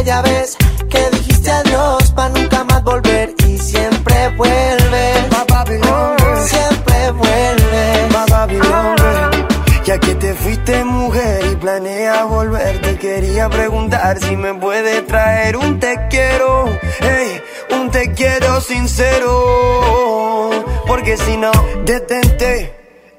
Aquella vez que dijiste adiós para nunca más volver y siempre vuelves. Siempre vuelves. Ya que te fuiste mujer y planeas volver, te quería preguntar si me puedes traer un te quiero, ey, un te quiero sincero, porque si no, detente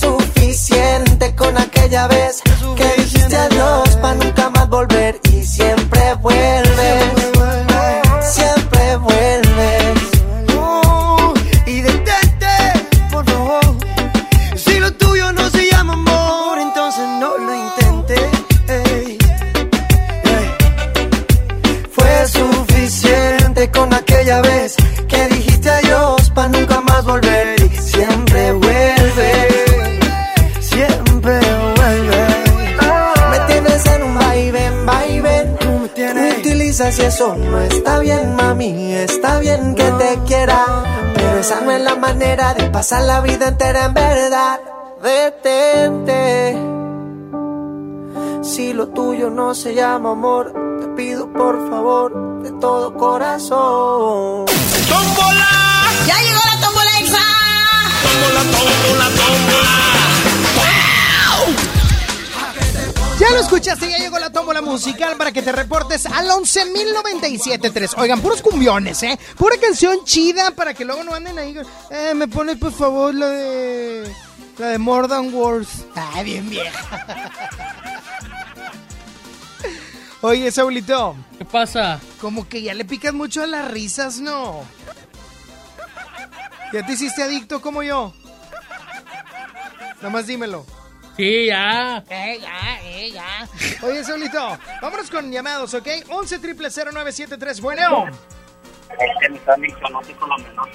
Suficiente con aquella vez que dijiste adiós para nunca más volver y siempre vuelves. Eso no está bien, mami. Está bien que te quiera, pero esa no es la manera de pasar la vida entera en verdad. Detente. Si lo tuyo no se llama amor, te pido por favor de todo corazón. ¡Tómbola! ¡Ya llegó la tómbola exa! ¡Tómbola, tómbola, tómbola! Ya lo escuchaste, ya llegó la tómbola musical para que te reportes al 11.097.3. Oigan, puros cumbiones, ¿eh? Pura canción chida para que luego no anden ahí. Eh, me pones por favor la de. La de More Than Words. Ah, bien vieja. (laughs) Oye, Saulito. ¿Qué pasa? Como que ya le picas mucho a las risas, ¿no? ¿Ya te hiciste adicto como yo? Nada más dímelo. Sí, ya. Eh, ya, eh, ya. Oye, Saulito, vámonos con llamados, ¿ok? 11 triple 0973, bueno. Este no.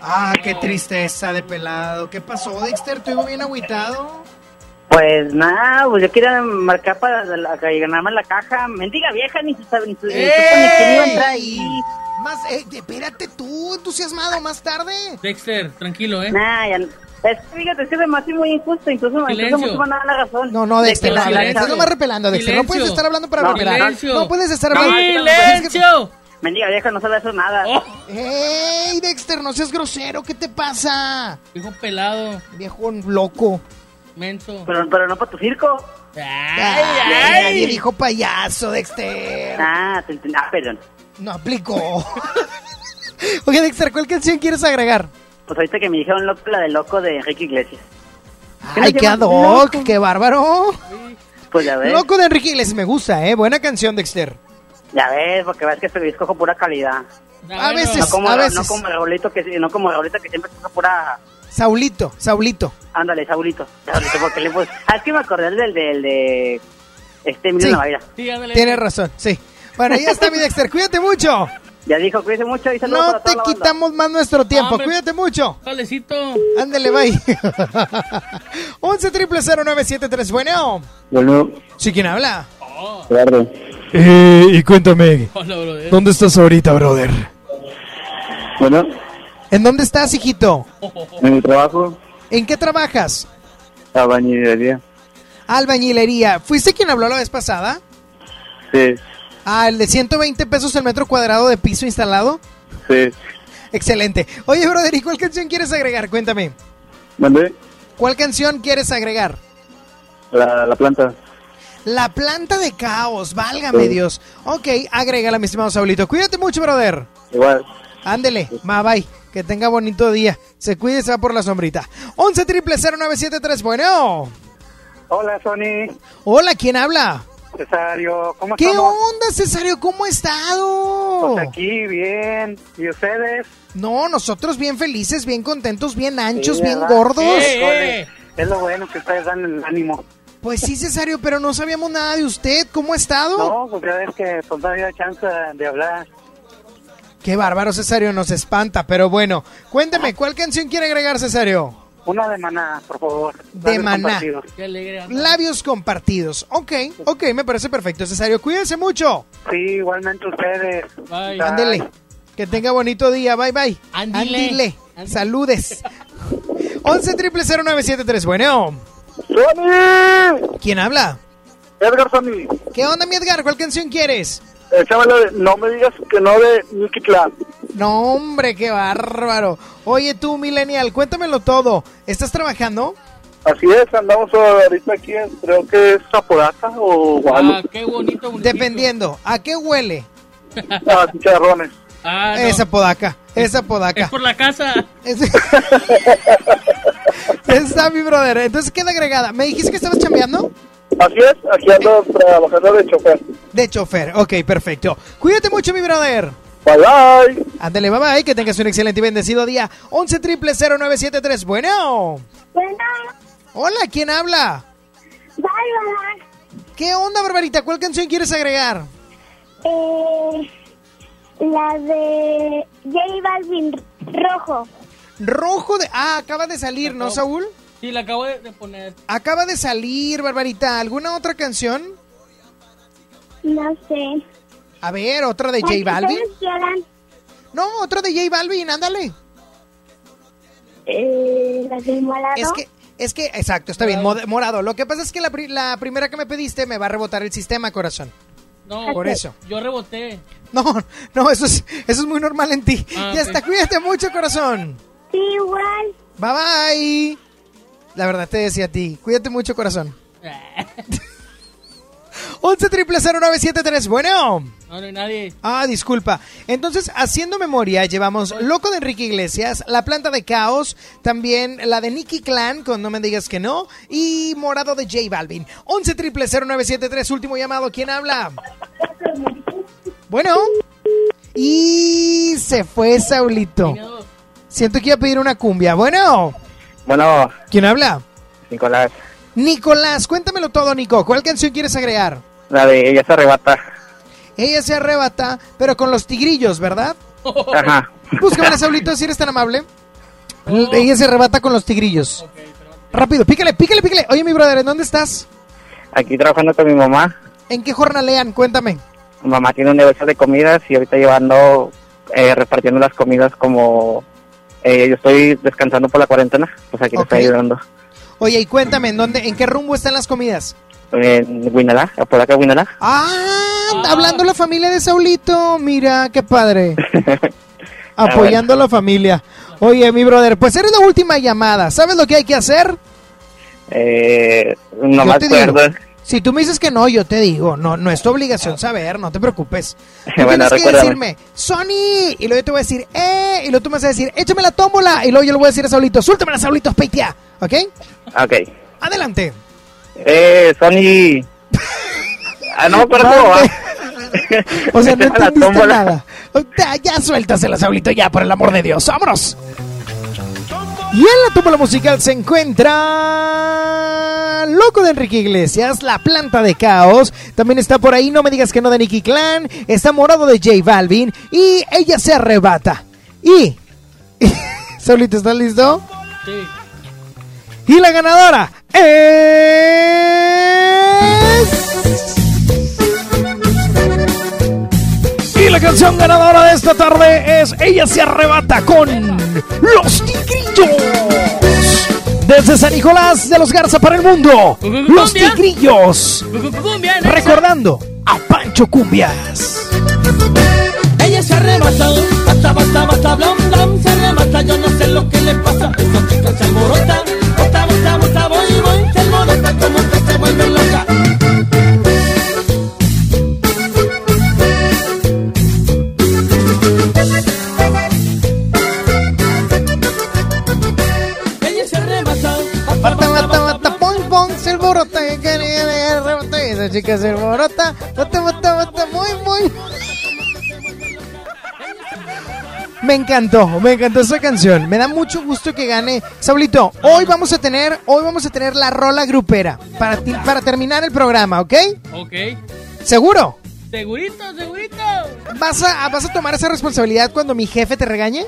Ah, qué tristeza de pelado. ¿Qué pasó, Dexter? ¿Te iba bien agüitado? Pues nada, pues yo quería marcar para la, que ganarme la caja. Mendiga vieja, ni se sabe ni quién iba a entrar ahí. Más, eh, espérate tú, entusiasmado, más tarde. Dexter, tranquilo, ¿eh? Nah, ya. Es que fíjate, es que se me hace muy injusto, incluso, incluso Silencio. muchos van a dar la razón. No, no, De Dexter, no, la- estás nomás repelando, Dexter. No puedes estar hablando para No, repelar. silencio. No puedes estar hablando. ¡Silencio! Mendiga vieja, no sabe hacer nada. ¡Ey, Dexter, no seas grosero! ¿Qué te pasa? Viejo pelado. Viejo loco. Menso. Pero, pero no para tu circo. Ay, Nadie dijo payaso, Dexter. Ah, te. Ah, perdón. No aplicó. (laughs) Oye, Dexter, ¿cuál canción quieres agregar? Pues ahorita que me dijeron loco, la de loco de Enrique Iglesias. Ay, qué ad hoc, qué bárbaro. Pues ya ves. Loco de Enrique Iglesias, me gusta, ¿eh? Buena canción, Dexter. Ya ves, porque ves que este escojo pura calidad. A veces, no como, a No veces. como Raulito que, no como Raulito que siempre escoge pura... Saulito, Saulito. Ándale, Saulito. Saulito, porque le puse... Ah, es que me acordé del, del de... Este, Emilio Sí. Navaira. Tienes razón, sí. Bueno, ya está mi Dexter, cuídate mucho. Ya dijo, cuídese mucho y saludos No para te toda la banda. quitamos más nuestro tiempo, Hombre. cuídate mucho. Valecito. Ándale, bye. (laughs) 11 triple 0973, bueno. Bueno, ¿Sí quién habla? Eduardo. Eh, y cuéntame, Hola, brother. ¿dónde estás ahorita, brother? Bueno, ¿En dónde estás, hijito? en el trabajo, ¿En qué trabajas? la bañilería. Albañilería. ¿Fuiste quien habló la vez pasada? Sí, Ah, el de 120 pesos el metro cuadrado de piso instalado. sí. Excelente. Oye, brother, ¿y cuál canción quieres agregar? Cuéntame. ¿Mandé? ¿Cuál canción quieres agregar? La, la planta. La planta de caos, válgame Sí. Dios. Ok, agrégala, mi estimado Saulito. Cuídate mucho, brother. Igual. Ándele, ma, bye. Que tenga bonito día. Se cuide y se va por la sombrita. 11 triple 0973, bueno. Hola, Sony. Hola, ¿quién habla? Cesario, ¿cómo ¿Qué estamos? onda, Cesario? ¿Cómo ha estado? Pues aquí, bien. ¿Y ustedes? No, nosotros bien felices, bien contentos, bien anchos, Sí, bien gordos. Es lo bueno que ustedes dan el ánimo. Pues sí, Cesario, pero no sabíamos nada de usted. ¿Cómo ha estado? No, pues ya ves que pues, no había chance de hablar. Qué bárbaro, Cesario, nos espanta. Pero bueno, cuénteme, ¿cuál canción quiere agregar, Cesario? Una de maná, por favor. De Labios Maná. compartidos. Qué alegre. Labios compartidos. Ok, ok, me parece perfecto, Cesario. Cuídense mucho. Sí, igualmente ustedes. Bye. Ándele. Que tenga bonito día. Bye, bye. Ándile. Ándile. Saludes. (laughs) 11 triple 0973. Bueno. ¡Sony! ¿Quién habla? Edgar Sony. ¿Qué onda, mi Edgar? ¿Cuál canción quieres? Échamelo de No me digas que no de Nicky Clan. No, hombre, qué bárbaro. Oye, tú, Millennial, cuéntamelo todo. ¿Estás trabajando? Así es, andamos ahorita aquí, en- creo que es Zapodaca o Ah, Guadalupe. qué bonito municipio. Dependiendo. ¿A qué huele? Ah, chicharrones. Ah, no. Esa podaca, esa podaca. Es por la casa. (laughs) Está mi brother. Entonces queda agregada. ¿Me dijiste que estabas chambeando? Así es, aquí ando trabajando de chofer. De chofer. Ok, perfecto. Cuídate mucho, mi brother. Bye bye. Ándale, bye bye. Que tengas un excelente y bendecido día. 11 triple 0973. Bueno. Bueno. Hola, ¿quién habla? Bárbara. ¿Qué onda, Barbarita? ¿Cuál canción quieres agregar? Eh, la de J Balvin Rojo. Rojo de... Ah, acaba de salir, ¿no, Saúl? Sí, la acabo de, de poner. Acaba de salir, Barbarita. ¿Alguna otra canción? No sé. A ver, otra de J Balvin. No, otra de J Balvin, ándale. Eh, la del morado. Es que, es que, exacto, está bien, morado. Lo que pasa es que la, pri- la primera que me pediste me va a rebotar el sistema, corazón. No, Por eso. Yo reboté. (laughs) No, no, eso es, eso es muy normal en ti. Ah, ya está, cuídate mucho, corazón. Sí, igual. Bye bye. La verdad te decía a ti, cuídate mucho, corazón. (laughs) 11 triple 0973, bueno. No, no hay nadie. Ah, disculpa. Entonces, haciendo memoria, llevamos Loco de Enrique Iglesias, La Planta de Caos, también la de Nicky Clan, con No Me Digas Que No, y Morado de J Balvin. 11 triple 0973, último llamado. ¿Quién habla? Bueno. Y se fue Saulito. Siento que iba a pedir una cumbia. Bueno. Bueno, ¿Quién habla? Nicolás, Nicolás, cuéntamelo todo, Nico. ¿Cuál canción quieres agregar? la de ella se arrebata. Ella se arrebata, pero con los tigrillos, ¿verdad? Ajá. Búscame, Saulito, si eres tan amable. Ella se arrebata con los tigrillos. Rápido, pícale, pícale, pícale. Oye, mi brother, ¿en dónde estás? Aquí trabajando con mi mamá. ¿En qué jornalean? Cuéntame. Mi mamá tiene un negocio de comidas y ahorita llevando, eh, repartiendo las comidas como eh, yo estoy descansando por la cuarentena. Pues aquí le estoy ayudando. Oye, y cuéntame, ¿en dónde, en qué rumbo están las comidas? En Guinalá, por acá Guinalá. Ah, hablando la familia de Saulito. Mira, qué padre. (laughs) Apoyando a la familia. Oye, mi brother, pues eres la última llamada. ¿Sabes lo que hay que hacer? Eh, no Yo me acuerdo. digo. Si tú me dices que no, yo te digo. No, no es tu obligación saber, no te preocupes. Tú Bueno, tienes que decirme, Sony, y luego yo te voy a decir, eh, y luego tú me vas a decir, échame la tómbola, y luego yo le voy a decir a Saulito, suéltame la Saulito, peitea, ¿ok? Ok. Adelante. Eh, Sony. ah, no, pero ¿cómo va? O sea, no entendiste nada. Ya, ya suéltasela, Saulito, ya, por el amor de Dios. ¡Vámonos! Y en la tómbola musical se encuentra Loco de Enrique Iglesias, La Planta de Caos. También está por ahí No Me Digas Que No de Nicky Clan. Está Morado de J Balvin. Y Ella Se Arrebata. Y... (laughs) Saulito, ¿estás listo? Sí. Y la ganadora es... la canción ganadora de esta tarde es Ella se arrebata con Los Tigrillos. Desde San Nicolás de los Garza para el mundo. Los Tigrillos. Recordando a Pancho Cumbias. Ella se arrebata, bata, bata, bata, blam, blam, se arrebata, yo no sé lo que le pasa. Esta chica se alborota, y Esa chica se alborota. Bata, bata, bata, muy, muy. Me encantó, me encantó esa canción. Me da mucho gusto que gane. Saulito, hoy vamos a tener, hoy vamos a tener la rola grupera para, ti- para terminar el programa, ¿ok? Ok. ¿Seguro? Segurito, segurito. ¿Vas a, ¿Vas a tomar esa responsabilidad cuando mi jefe te regañe?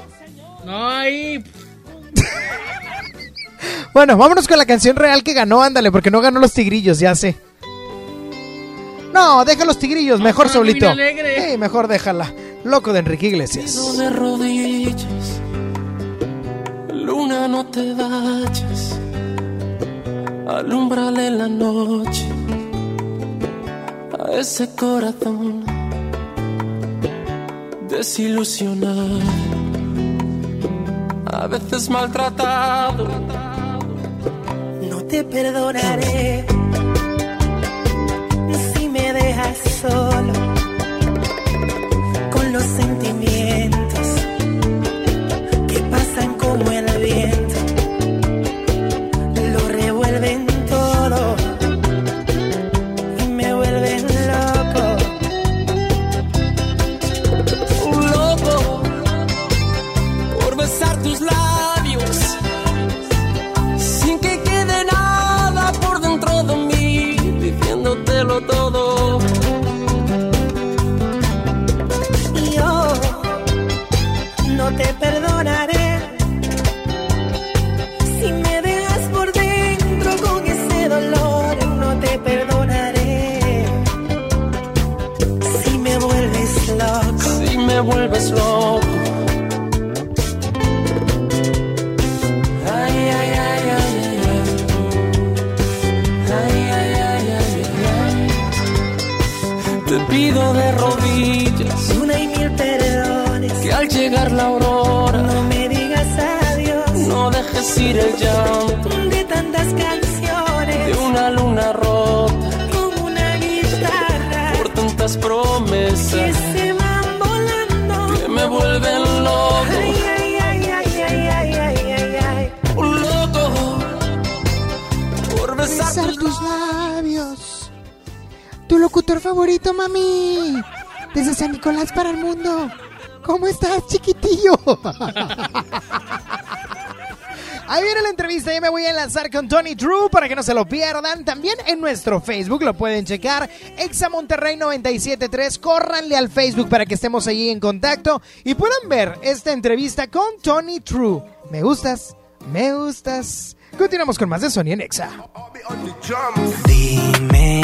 No, ahí. (laughs) Bueno, vámonos con la canción real que ganó, ándale, porque no ganó los tigrillos, ya sé. No, deja los tigrillos, mejor no, bien alegre. Sí, mejor déjala. Loco de Enrique Iglesias. De rodillas, luna no te vayas, alumbrale la noche a ese corazón desilusionado, a veces maltratado. No te perdonaré si me dejas solo con los sentimientos que pasan como el pido de rodillas. Una y mil perdones. que al llegar la aurora No me digas adiós. no dejes ir el llanto. De tantas canciones. de una luna rota. Como una guitarra. Por tantas promesas locutor favorito, mami. Desde San Nicolás para el mundo. ¿Cómo estás, chiquitillo? (laughs) Ahí viene la entrevista, ya me voy a enlazar con Tony Drew para que no se lo pierdan. También en nuestro Facebook lo pueden checar. Exa Monterrey 973. Córranle al Facebook para que estemos allí en contacto y puedan ver esta entrevista con Tony Drew. Me gustas, me gustas. Continuamos con más de Sony en Exa. Dime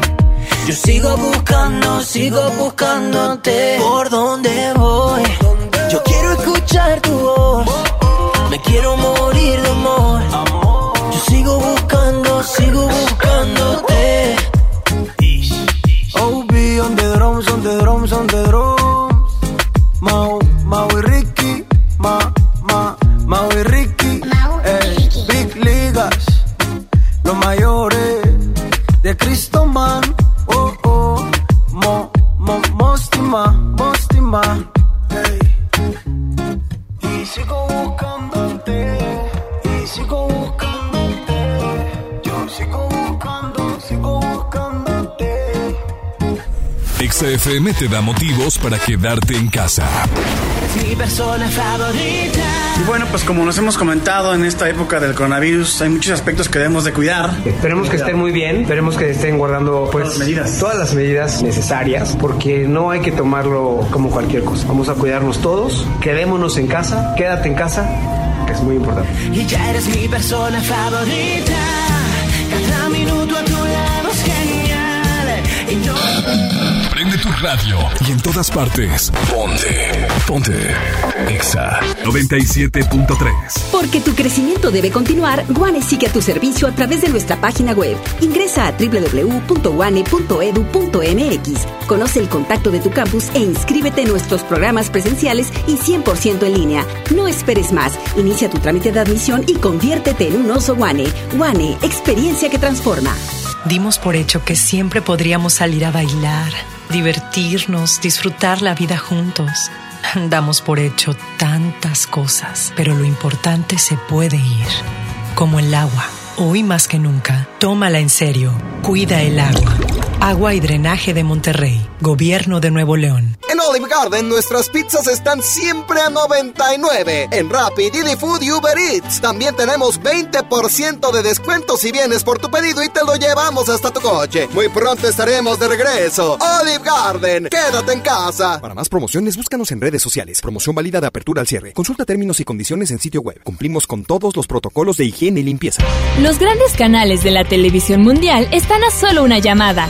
Yo sigo buscando, sigo buscándote. ¿Por dónde voy? Yo quiero escuchar tu voz. Me quiero morir de amor. Yo sigo buscando, sigo buscándote. OB on the drums, on the drums, on the drums. Mostima, Mostima. Ey. Y sigo buscándote, y sigo buscándote. Yo sigo buscando, sigo buscándote. XFM te da motivos para quedarte en casa. Mi persona favorita. Y bueno, pues como nos hemos comentado en esta época del coronavirus, hay muchos aspectos que debemos de cuidar. Esperemos que estén muy bien, esperemos que estén guardando pues todas las medidas necesarias, porque no hay que tomarlo como cualquier cosa. Vamos a cuidarnos todos, quedémonos en casa, quédate en casa, que es muy importante. Y ya eres mi persona favorita. Tu radio y en todas partes. Ponte. Ponte. Exa 97.3. Porque tu crecimiento debe continuar, Guane sigue a tu servicio a través de nuestra página web. Ingresa a www.guane.edu.mx. Conoce el contacto de tu campus e inscríbete en nuestros programas presenciales y 100% en línea. No esperes más. Inicia tu trámite de admisión y conviértete en un oso Guane. Guane, experiencia que transforma. Dimos por hecho que siempre podríamos salir a bailar, divertirnos, disfrutar la vida juntos. Damos por hecho tantas cosas, pero lo importante se puede ir, como el agua. Hoy más que nunca, tómala en serio. Cuida el agua. Agua y Drenaje de Monterrey. Gobierno de Nuevo León. En Olive Garden nuestras pizzas están siempre a 99. En Rappi, Didi Food y Uber Eats también tenemos 20% de descuento si vienes por tu pedido y te lo llevamos hasta tu coche. Muy pronto estaremos de regreso. Olive Garden, quédate en casa. Para más promociones, búscanos en redes sociales. Promoción válida de apertura al cierre. Consulta términos y condiciones en sitio web. Cumplimos con todos los protocolos de higiene y limpieza. Los grandes canales de la televisión mundial están a solo una llamada.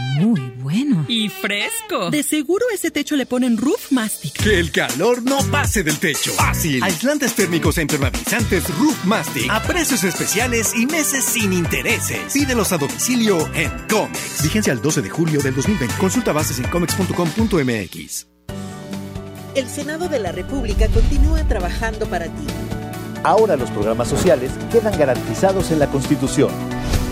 muy bueno. Y fresco. De seguro ese techo le ponen Roof Mastic. Que el calor no pase del techo. Fácil. Aislantes térmicos e impermeabilizantes Roof Mastic a precios especiales y meses sin intereses. Pídelos a domicilio en Comex. Vigencia al 12 de julio del 2020. Consulta bases en comex.com.mx. El Senado de la República continúa trabajando para ti. Ahora los programas sociales quedan garantizados en la Constitución.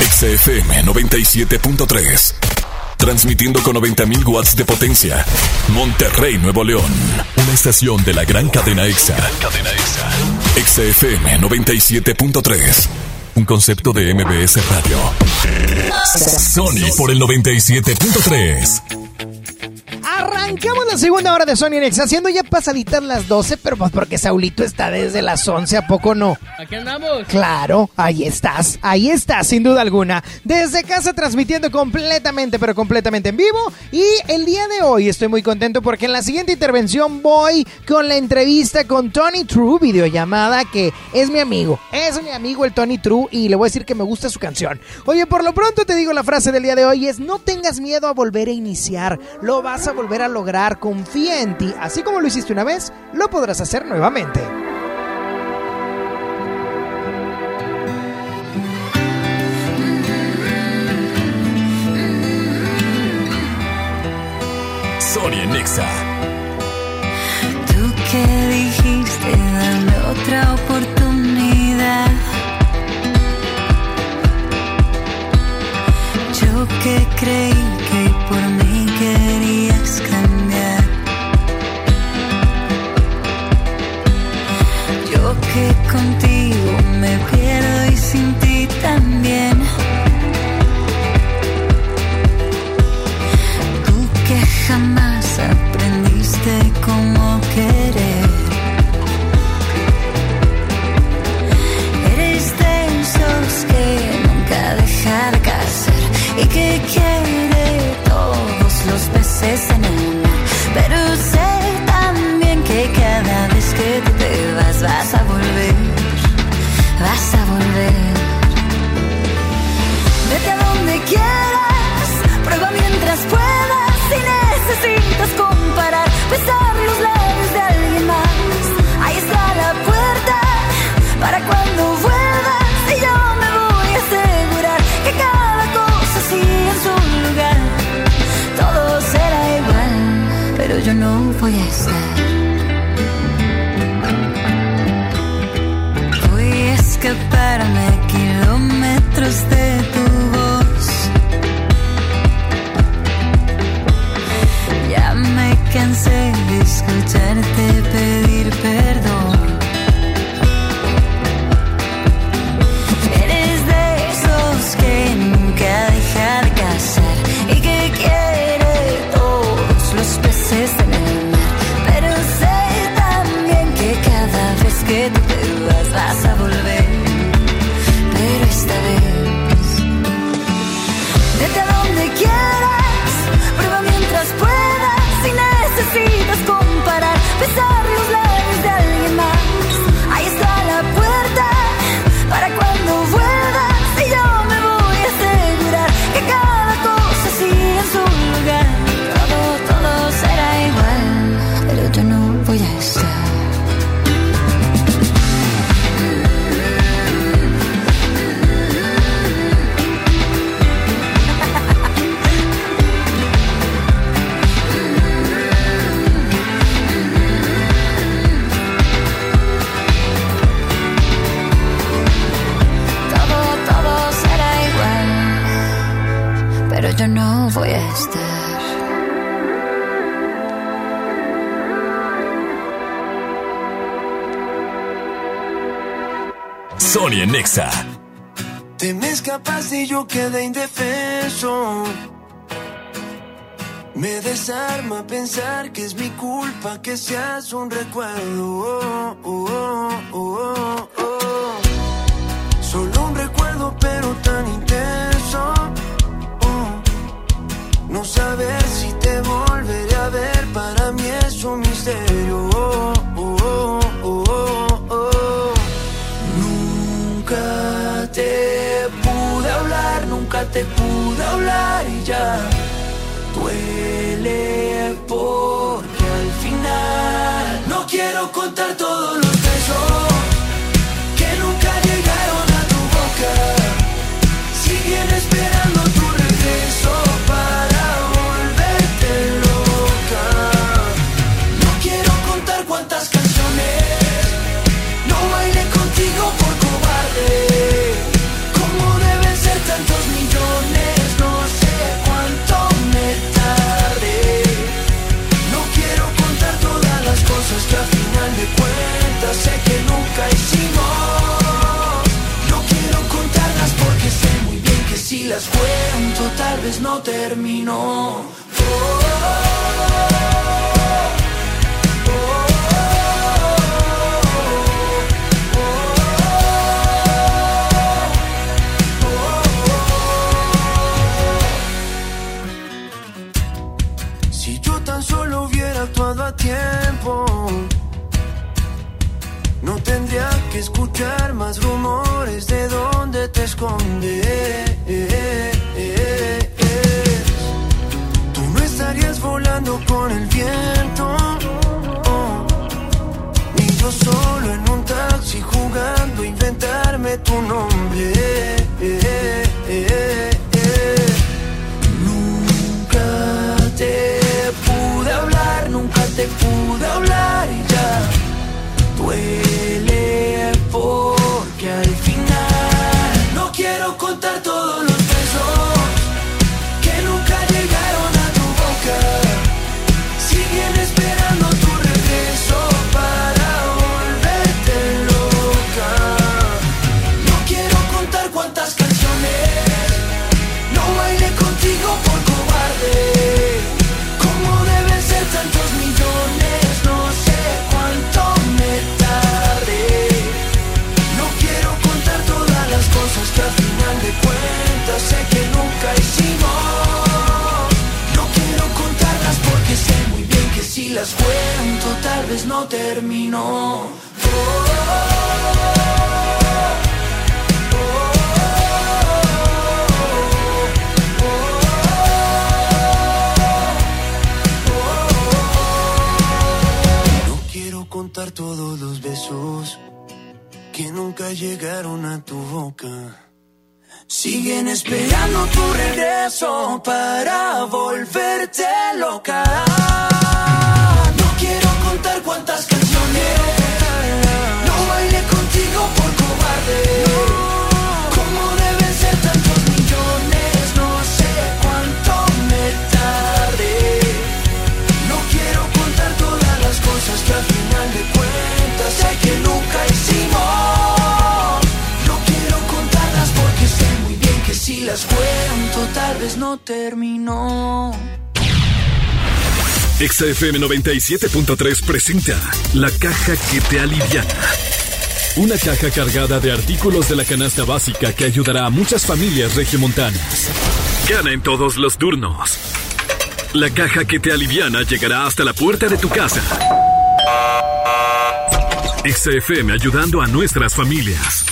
XFM 97.3. Transmitiendo con 90.000 watts de potencia. Monterrey, Nuevo León. Una estación de la gran cadena. XFM 97.3. Un concepto de MBS Radio. Sony por el 97.3. Arrancamos la segunda hora de Sony Next, haciendo ya pasaditas las 12, pero pues porque Saulito está desde las 11, ¿a poco no? Aquí andamos. Claro, ahí estás, ahí estás, sin duda alguna. Desde casa transmitiendo completamente, pero completamente en vivo. Y el día de hoy estoy muy contento porque en la siguiente intervención voy con la entrevista con Tony True, videollamada, que es mi amigo. Es mi amigo el Tony True y le voy a decir que me gusta su canción. Oye, por lo pronto te digo la frase del día de hoy es, no tengas miedo a volver a iniciar, lo vas a volver a lograr, confía en ti, así como lo hiciste una vez, lo podrás hacer nuevamente. Sony Nexa. Tú que dijiste dame otra oportunidad. Yo que creí quiere todos los peces en una. Pero sé también que cada vez que te vas, vas a volver, vas a volver. Vete a donde quieras, prueba mientras puedas. Si necesitas comparar, besar los labios. Voy a escaparme kilómetros de tu voz. Ya me cansé de escucharte pedir perdón. Te me escapaste y yo quedé indefenso. Me desarma pensar que es mi culpa que seas un recuerdo. Oh, oh, oh. Solo un recuerdo pero tan intenso. No saber si te volveré a ver para mí es un misterio. Nunca te pude hablar y ya duele porque al final no quiero contar todos los besos que nunca llegaron a tu boca. Siguen esperando tu regreso sé que nunca hicimos. No quiero contarlas porque sé muy bien que si las cuento tal vez no termino. Si yo tan solo hubiera actuado a tiempo, que escuchar más rumores de dónde te escondes. Tú no estarías volando con el viento, ni yo solo en un taxi jugando inventarme tu nombre. Nunca te pude hablar, nunca te pude hablar y ya duele porque al final no quiero contar todos los sé que nunca hicimos. No quiero contarlas porque sé muy bien que si las cuento tal vez no termino. No quiero contar todos los besos que nunca llegaron a tu boca. Siguen esperando tu regreso para volverte loca. cuántas canciones. No bailé contigo por cobarde. ¿Cómo deben ser tantos millones? No sé cuánto me tardé. No quiero contar todas las cosas que al final de cuentas sé que nunca si las cuento tal vez no terminó. XFM 97.3 presenta La caja que te aliviana. Una caja cargada de artículos de la canasta básica que ayudará a muchas familias regiomontanas. Gana en todos los turnos. La caja que te aliviana llegará hasta la puerta de tu casa. XFM ayudando a nuestras familias.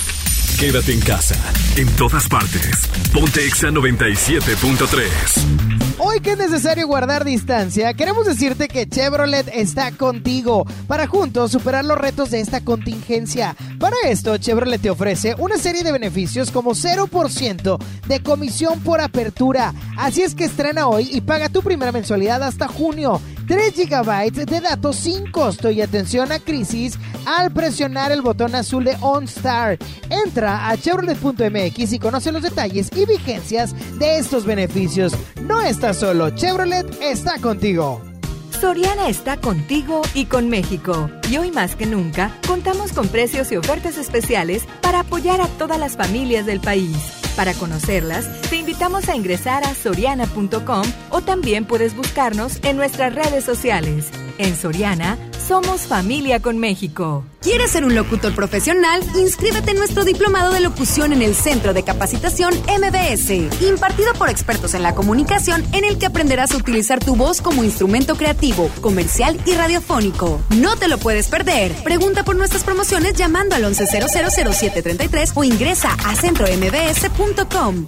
Quédate en casa, en todas partes. Ponte Exa 97.3. Hoy que es necesario guardar distancia, queremos decirte que Chevrolet está contigo para juntos superar los retos de esta contingencia. Para esto, Chevrolet te ofrece una serie de beneficios como 0% de comisión por apertura. Así es que estrena hoy y paga tu primera mensualidad hasta junio. 3 GB de datos sin costo y atención a crisis al presionar el botón azul de OnStar. Entra a chevrolet.mx y conoce los detalles y vigencias de estos beneficios. No estás solo, Chevrolet está contigo. Soriana está contigo y con México. Y hoy más que nunca, contamos con precios y ofertas especiales para apoyar a todas las familias del país. Para conocerlas, te invitamos a ingresar a soriana.com o también puedes buscarnos en nuestras redes sociales. En Soriana, somos familia con México. ¿Quieres ser un locutor profesional? Inscríbete en nuestro diplomado de locución en el Centro de Capacitación MBS, impartido por expertos en la comunicación, en el que aprenderás a utilizar tu voz como instrumento creativo, comercial y radiofónico. No te lo puedes perder. Pregunta por nuestras promociones llamando al 11000733 o ingresa a centrombs.com.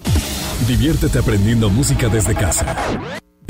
Diviértete aprendiendo música desde casa.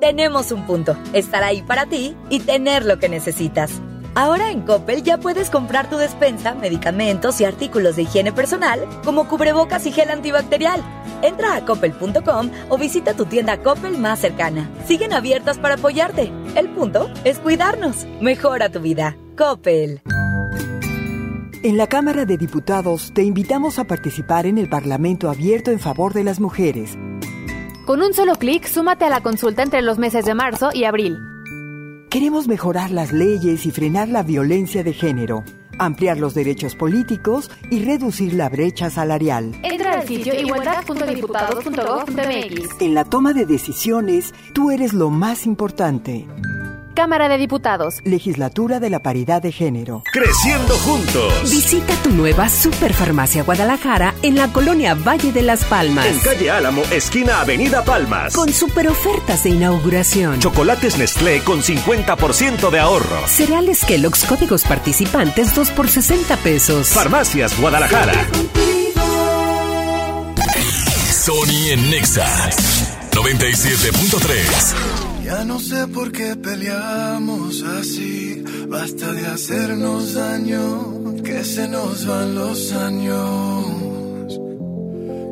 Tenemos un punto, estar ahí para ti y tener lo que necesitas. Ahora en Coppel ya puedes comprar tu despensa, medicamentos y artículos de higiene personal como cubrebocas y gel antibacterial. Entra a coppel.com o visita tu tienda Coppel más cercana. Siguen abiertas para apoyarte. El punto es cuidarnos. Mejora tu vida. Coppel. En la Cámara de Diputados te invitamos a participar en el Parlamento abierto en favor de las mujeres. Con un solo clic, súmate a la consulta entre los meses de marzo y abril. Queremos mejorar las leyes y frenar la violencia de género, ampliar los derechos políticos y reducir la brecha salarial. Entra al sitio igualdad.diputados.gov.mx. En la toma de decisiones, tú eres lo más importante. Cámara de Diputados. Legislatura de la Paridad de Género. Creciendo juntos. Visita tu nueva Superfarmacia Guadalajara en la colonia Valle de las Palmas. En calle Álamo, esquina Avenida Palmas. Con super ofertas de inauguración. Chocolates Nestlé con 50% de ahorro. Cereales Kellogg's códigos participantes 2 por 60 pesos. Farmacias Guadalajara. Sony en Nexa 97.3. Ya no sé por qué peleamos así. Basta de hacernos daño, que se nos van los años.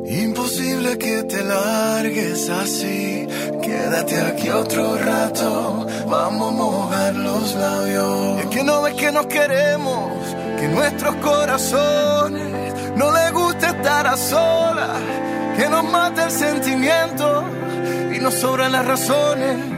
Imposible que te largues así. Quédate aquí otro rato. Vamos a mojar los labios. Es que no ves que nos queremos, que nuestros corazones no les gusta estar a solas. Que nos mata el sentimiento y nos sobran las razones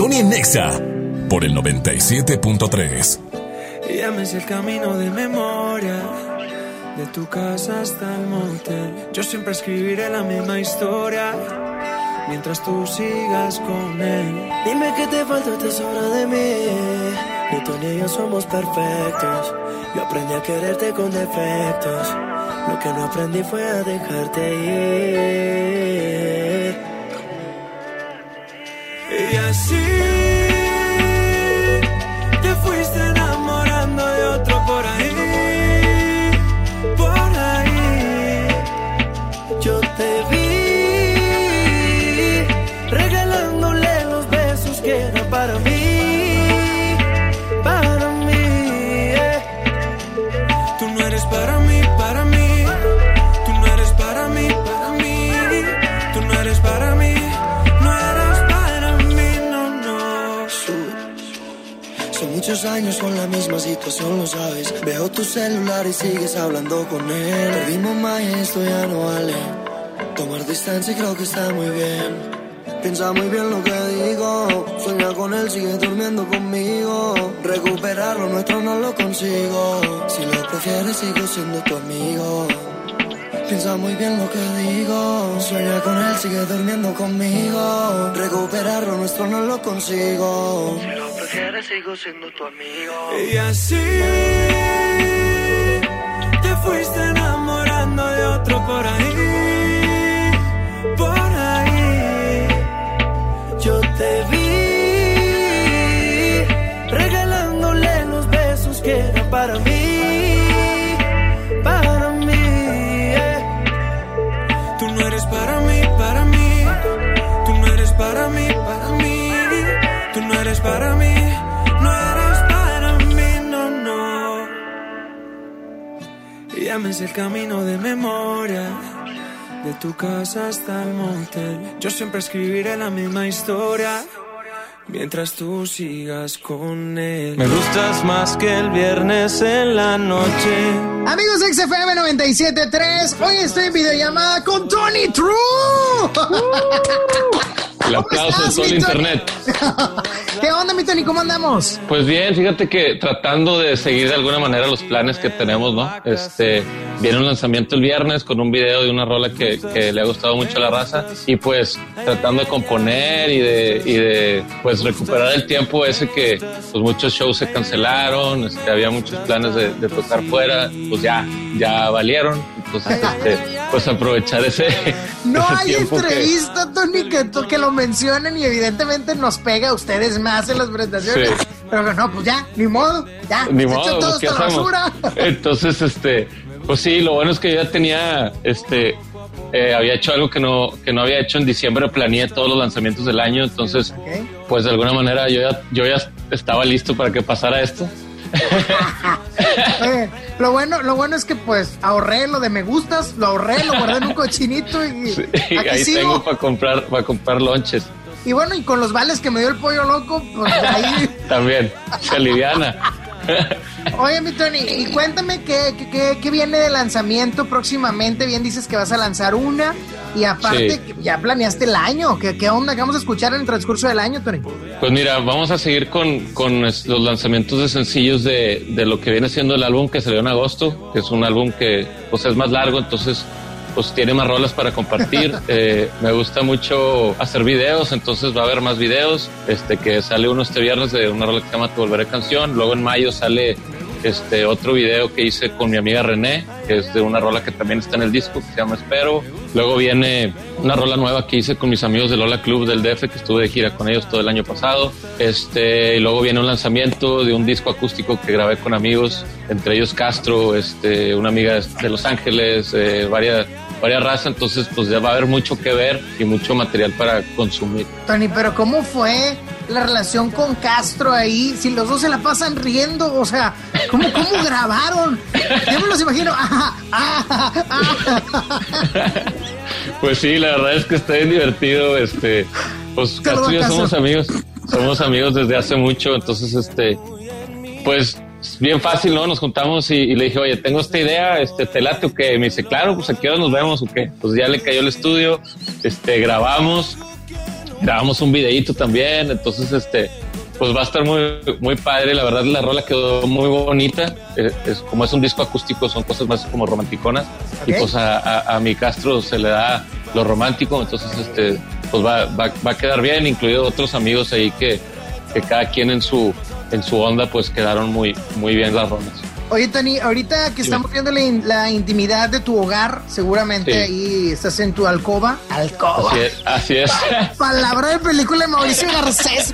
Sony Nexa por el 97.3. Ya me sé el camino de memoria. De tu casa hasta el motel. Yo siempre escribiré la misma historia. Mientras tú sigas con él. Dime que te falta, te de mí. Ni tú ni yo somos perfectos. Yo aprendí a quererte con defectos. Lo que no aprendí fue a dejarte ir. Y así te fuiste años con la misma situación, lo sabes. Veo tu celular y sigues hablando con él. Perdimos más y esto ya no vale. Tomar distancia creo que está muy bien. Piensa muy bien lo que digo. Sueña con él, sigue durmiendo conmigo. Recuperar lo nuestro no lo consigo. Si lo prefieres, sigo siendo tu amigo. Piensa muy bien lo que digo. Sueña con él, sigue durmiendo conmigo. Recuperar lo nuestro no lo consigo. Prefieres, sigo siendo tu amigo. Y así te fuiste enamorando de otro por ahí, Sé el camino de memoria. De tu casa hasta el motel. Yo siempre escribiré la misma historia. Mientras tú sigas con él. Me gustas más que el viernes en la noche. Amigos de XFM 97.3, hoy estoy en videollamada con Tony True. El aplauso de todo el internet. ¿Qué onda, mi Tony? ¿Cómo andamos? Pues bien, fíjate que tratando de seguir de alguna manera los planes que tenemos, ¿no? Este, viene un lanzamiento el viernes con un video de una rola que, que le ha gustado mucho a la raza y pues tratando de componer y de, y de pues recuperar el tiempo ese que pues muchos shows se cancelaron, este, había muchos planes de, de tocar fuera, pues ya, ya valieron. Entonces, este, pues aprovechar ese. No ese hay tiempo que- entrevista, Tony, que, que lo mencionen y evidentemente nos pega a ustedes más en las presentaciones. Sí. Pero no, pues ya, ni modo, ya. Ni modo, pues, ¿qué hacemos? Entonces, este, pues sí, lo bueno es que yo ya tenía, este, eh, había hecho algo que no, que no había hecho en diciembre, planeé todos los lanzamientos del año, entonces, pues de alguna manera yo ya, yo ya estaba listo para que pasara esto. Oye, (laughs) lo bueno, lo bueno es que pues ahorré lo de me gustas, lo ahorré, lo guardé en un cochinito y (laughs) aquí ahí sigo. tengo para comprar, para comprar lonches Y bueno, y con los vales que me dio el pollo loco, pues ahí. (laughs) también, se aliviana. Oye, mi Tony, y cuéntame qué, qué, qué- qué viene de lanzamiento próximamente. Bien dices que vas a lanzar una. Y aparte, Sí. ya planeaste el año. ¿Qué, ¿Qué onda? ¿Qué vamos a escuchar en el transcurso del año, Tony? Pues mira, vamos a seguir con, con los lanzamientos de sencillos de, de lo que viene siendo el álbum que salió en agosto, que es un álbum que pues es más largo, entonces pues tiene más rolas para compartir. (laughs) Eh, me gusta mucho hacer videos, entonces va a haber más videos. Este que sale uno este viernes de una rola que se llama Te Volveré Canción. Luego en mayo sale este otro video que hice con mi amiga René, que es de una rola que también está en el disco, que se llama Espero. Luego viene una rola nueva que hice con mis amigos del Lola Club del DF, que estuve de gira con ellos todo el año pasado. Este, y luego viene un lanzamiento de un disco acústico que grabé con amigos, entre ellos Castro, este, una amiga de Los Ángeles, eh, varias, varias razas. Entonces, pues ya va a haber mucho que ver y mucho material para consumir. Tony, pero ¿cómo fue la relación con Castro ahí? Si los dos se la pasan riendo, o sea, ¿cómo, cómo (laughs) grabaron? Yo me los imagino. ah, ah, ah, Pues sí, la verdad es que está bien divertido. Este, pues Castro y yo somos amigos, somos amigos desde hace mucho, entonces este, pues bien fácil, ¿no? Nos juntamos y, y le dije, oye, tengo esta idea, este, te late o qué? Me dice, claro, pues aquí nos vemos o qué. Pues ya le cayó el estudio, este, grabamos, grabamos un videíto también, entonces este, pues va a estar muy, muy padre. La verdad, la rola quedó muy bonita. Eh, Es, como es un disco acústico, son cosas más como romanticonas. Y pues a, a- a mi Castro se le da lo romántico, entonces este, pues va, va, va a quedar bien, incluido otros amigos ahí que, que cada quien en su, en su onda, pues quedaron muy, muy bien las rolas. Oye, Tony, ahorita que estamos viendo la, in- la intimidad de tu hogar, seguramente Sí. ahí estás en tu alcoba. Alcoba. Así es. Así es. Palabra de película de Mauricio Garcés.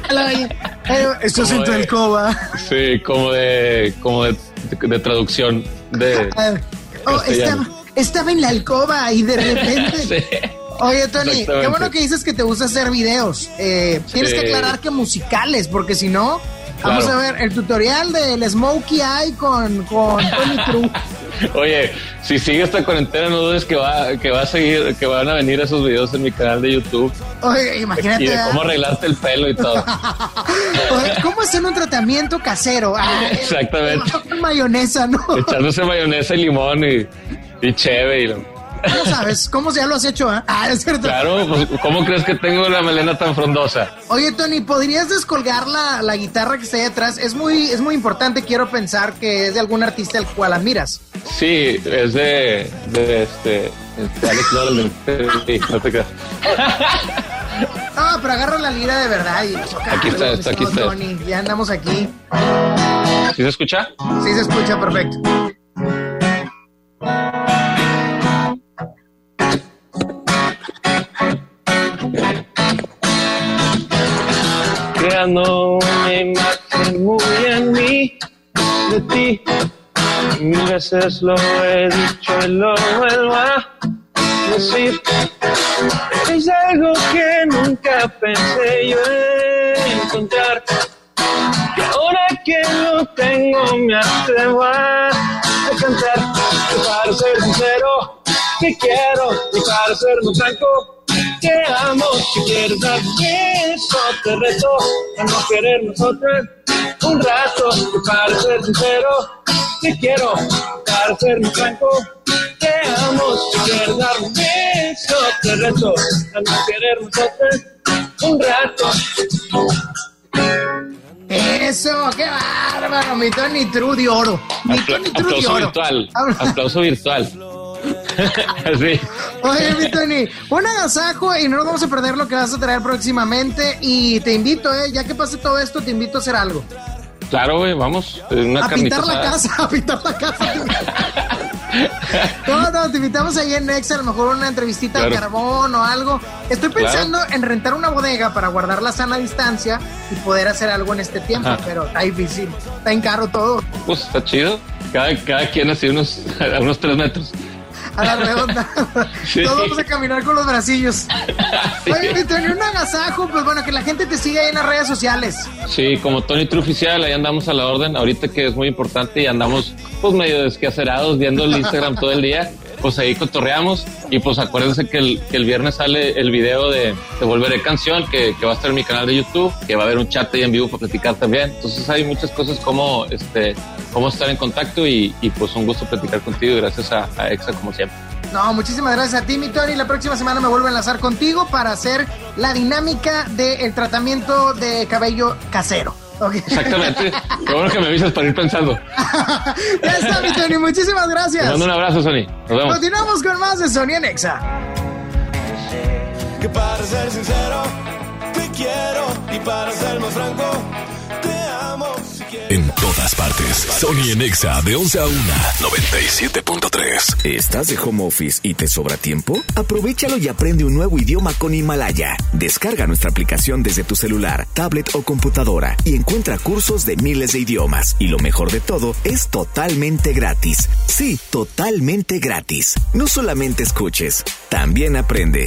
Estás en tu Como de- alcoba. Sí, como de, como de, de traducción de (laughs) oh, estaba, estaba en la alcoba y de repente. (laughs) Sí. Oye, Tony, qué bueno que dices que te gusta hacer videos. Eh, Tienes Sí. que aclarar que musicales, porque si no, vamos a ver el tutorial del Smokey Eye con, con Tony Cruz. (laughs) Oye, si sigue esta cuarentena, no dudes que va, que va a seguir, que van a venir esos videos en mi canal de YouTube. Oye, imagínate. Y de cómo arreglarte el pelo y todo. (laughs) Oye, ¿Cómo hacer un tratamiento casero? Ah, (laughs) Exactamente. con mayonesa, ¿no? Echándose mayonesa y limón y, y cheve y lo- ¿Cómo sabes? ¿Cómo ya lo has hecho? ah? Ah, es cierto. Claro, pues, ¿cómo crees que tengo la melena tan frondosa? Oye, Tony, ¿podrías descolgar la, la guitarra que está ahí atrás? Es muy, es muy importante, quiero pensar que es de algún artista al cual admiras. Sí, es de, de este, este Alex del- sí, no te creas. (laughs) Ah, pero agarra la lira de verdad y Aquí está, está, aquí está. Tony, ya andamos aquí. ¿Sí se escucha? Sí se escucha perfecto. Creando una imagen muy en mí de ti. Mil veces lo he dicho y lo vuelvo a decir. Es algo que nunca pensé yo encontrar. Y ahora que lo tengo me atrevo a, a cantar. Y para ser sincero, que quiero y para ser muy franco, te amo. Si quieres dar eso, te reto a no querer nosotros un rato. Y para ser sincero, te quiero para ser franco, te amo. Si quieres dar un beso, te reto a no querer nosotros un rato. Eso, qué bárbaro, mi Tony True de oro. Mi Apla- Tony True de aplauso oro. virtual. Aplauso virtual. (laughs) (laughs) sí. Oye, mi Tony, un agasajo y no nos vamos a perder lo que vas a traer próximamente. Y te invito, eh, ya que pase todo esto, te invito a hacer algo. Claro, güey, vamos. Una a pintar la casa, a pintar la casa. (laughs) No, no, te invitamos ahí en Nexa, a lo mejor una entrevistita de Claro. carbón o algo. Estoy Claro. pensando en rentar una bodega para guardar la sana distancia y poder hacer algo en este tiempo, Ajá. pero está difícil, está en caro todo, Pues está chido. Cada, cada quien así unos, a (laughs) unos tres metros. A la redonda. (laughs) Sí. Todos vamos a caminar con los bracillos. Oye, mi Tony, un agasajo, pues bueno, que la gente te siga ahí en las redes sociales. Sí, como Tony True Oficial, ahí andamos a la orden. Ahorita que es muy importante y andamos pues medio desquacerados viendo el Instagram todo el día. Pues ahí cotorreamos y pues acuérdense que el, el viernes sale el video de Te Volveré Canción que, que va a estar en mi canal de YouTube, que va a haber un chat ahí en vivo para platicar también. Entonces hay muchas cosas como este cómo estar en contacto y, y, pues un gusto platicar contigo y gracias a, a EXA como siempre. No, muchísimas gracias a ti, mi Tony. La próxima semana me vuelvo a enlazar contigo para hacer la dinámica del tratamiento de cabello casero. Ok. Exactamente. Qué bueno que me avisas para ir pensando. (laughs) Ya está, mi Tony. Muchísimas Te gracias. mando un abrazo, Sony. Nos vemos. Continuamos con más de Sony en Exa. Que para ser sincero, te quiero. Y para ser más franco, partes. Sony en Exa de 11 a 1. 97.3. ¿Estás de home office y te sobra tiempo? Aprovechalo y aprende un nuevo idioma con Himalaya. Descarga nuestra aplicación desde tu celular, tablet o computadora y encuentra cursos de miles de idiomas. Y lo mejor de todo, es totalmente gratis. Sí, totalmente gratis. No solamente escuches, también aprende.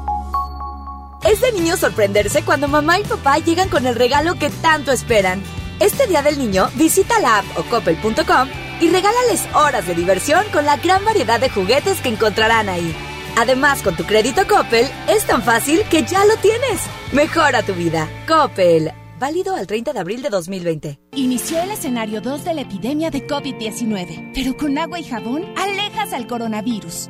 Es de niño sorprenderse cuando mamá y papá llegan con el regalo que tanto esperan. Este día del niño, visita la app o coppel.com y regálales horas de diversión con la gran variedad de juguetes que encontrarán ahí. Además, con tu crédito Coppel, es tan fácil que ya lo tienes. Mejora tu vida. Coppel. Válido al 30 de abril de 2020. Inició el escenario 2 de la epidemia de COVID-19, pero con agua y jabón alejas al coronavirus.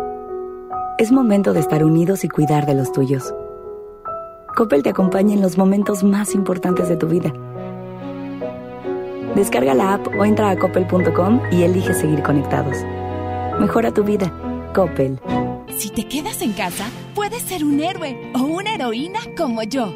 Es momento de estar unidos y cuidar de los tuyos. Coppel te acompaña en los momentos más importantes de tu vida. Descarga la app o entra a coppel.com y elige seguir conectados. Mejora tu vida. Coppel. Si te quedas en casa, puedes ser un héroe o una heroína como yo.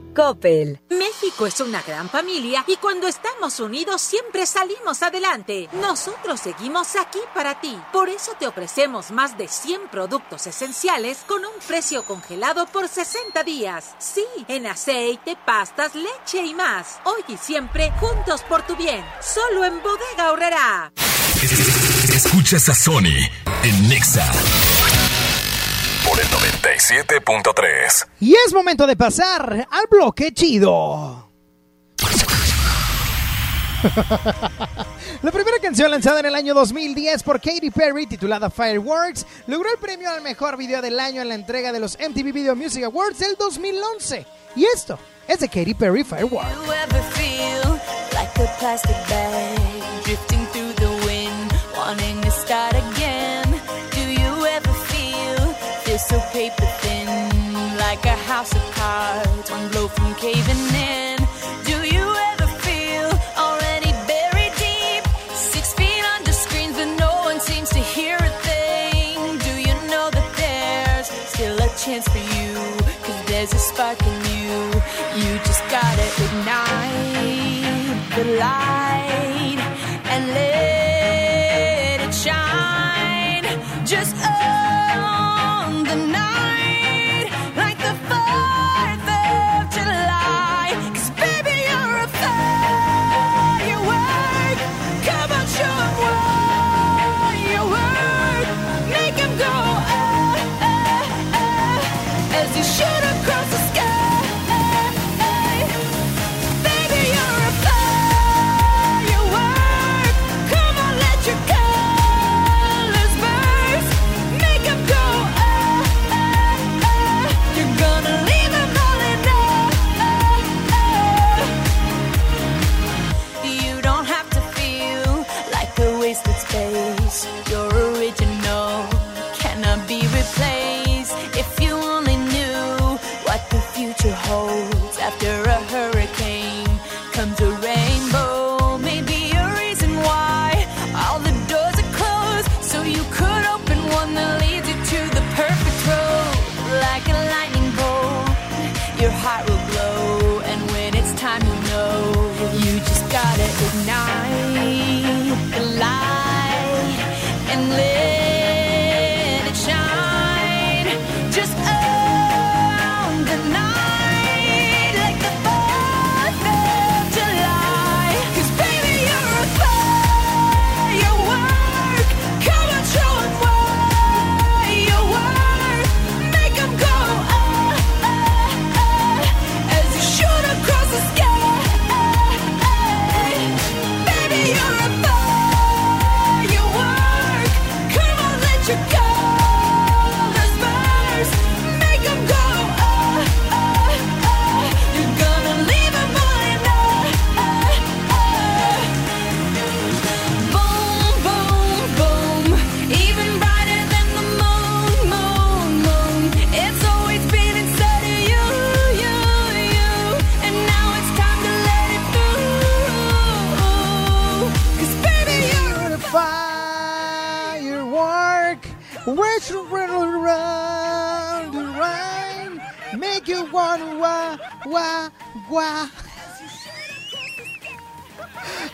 Coppel. México es una gran familia y cuando estamos unidos siempre salimos adelante. Nosotros seguimos aquí para ti. Por eso te ofrecemos más de 100 productos esenciales con un precio congelado por 60 días. Sí, en aceite, pastas, leche y más. Hoy y siempre juntos por tu bien. Solo en Bodega Aurrera. Escuchas a Sony en Nexa 97.3. Y es momento de pasar al bloque chido. (laughs) La primera canción lanzada en el año 2010 por Katy Perry, titulada Fireworks, logró el premio al mejor video del año en la entrega de los MTV Video Music Awards del 2011. Y esto es de Katy Perry Fireworks. you ever feel like a plastic bag drifting through the wind, wanting to start again? Do you ever feel this so paper like a house of cards, one blow from caving in? Wah, wah.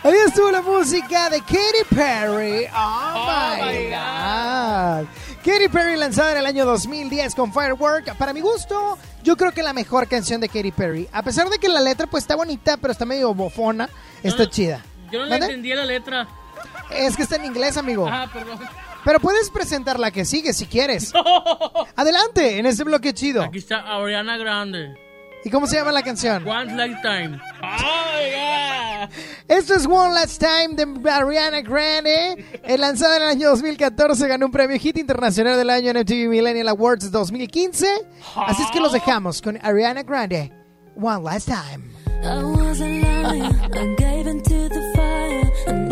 Ahí estuvo la música de Katy Perry. Oh, my God. Katy Perry lanzada en el año 2010 con Firework. Para mi gusto, yo creo que la mejor canción de Katy Perry. A pesar de que la letra pues está bonita, pero está medio bofona, está no- chida. Yo no le ¿Mande? entendía la letra. Es que está en inglés, amigo. Ah, perdón. Pero puedes presentar la que sigue si quieres. (laughs) Adelante, en este bloque chido. Aquí está Ariana Grande. ¿Y cómo se llama la canción? One Lifetime. Oh, yeah. Esto es One Last Time de Ariana Grande. Eh, lanzada en el año 2014, ganó un premio Hit Internacional del Año en MTV Millennial Awards 2015. Así es que los dejamos con Ariana Grande. One Last Time. I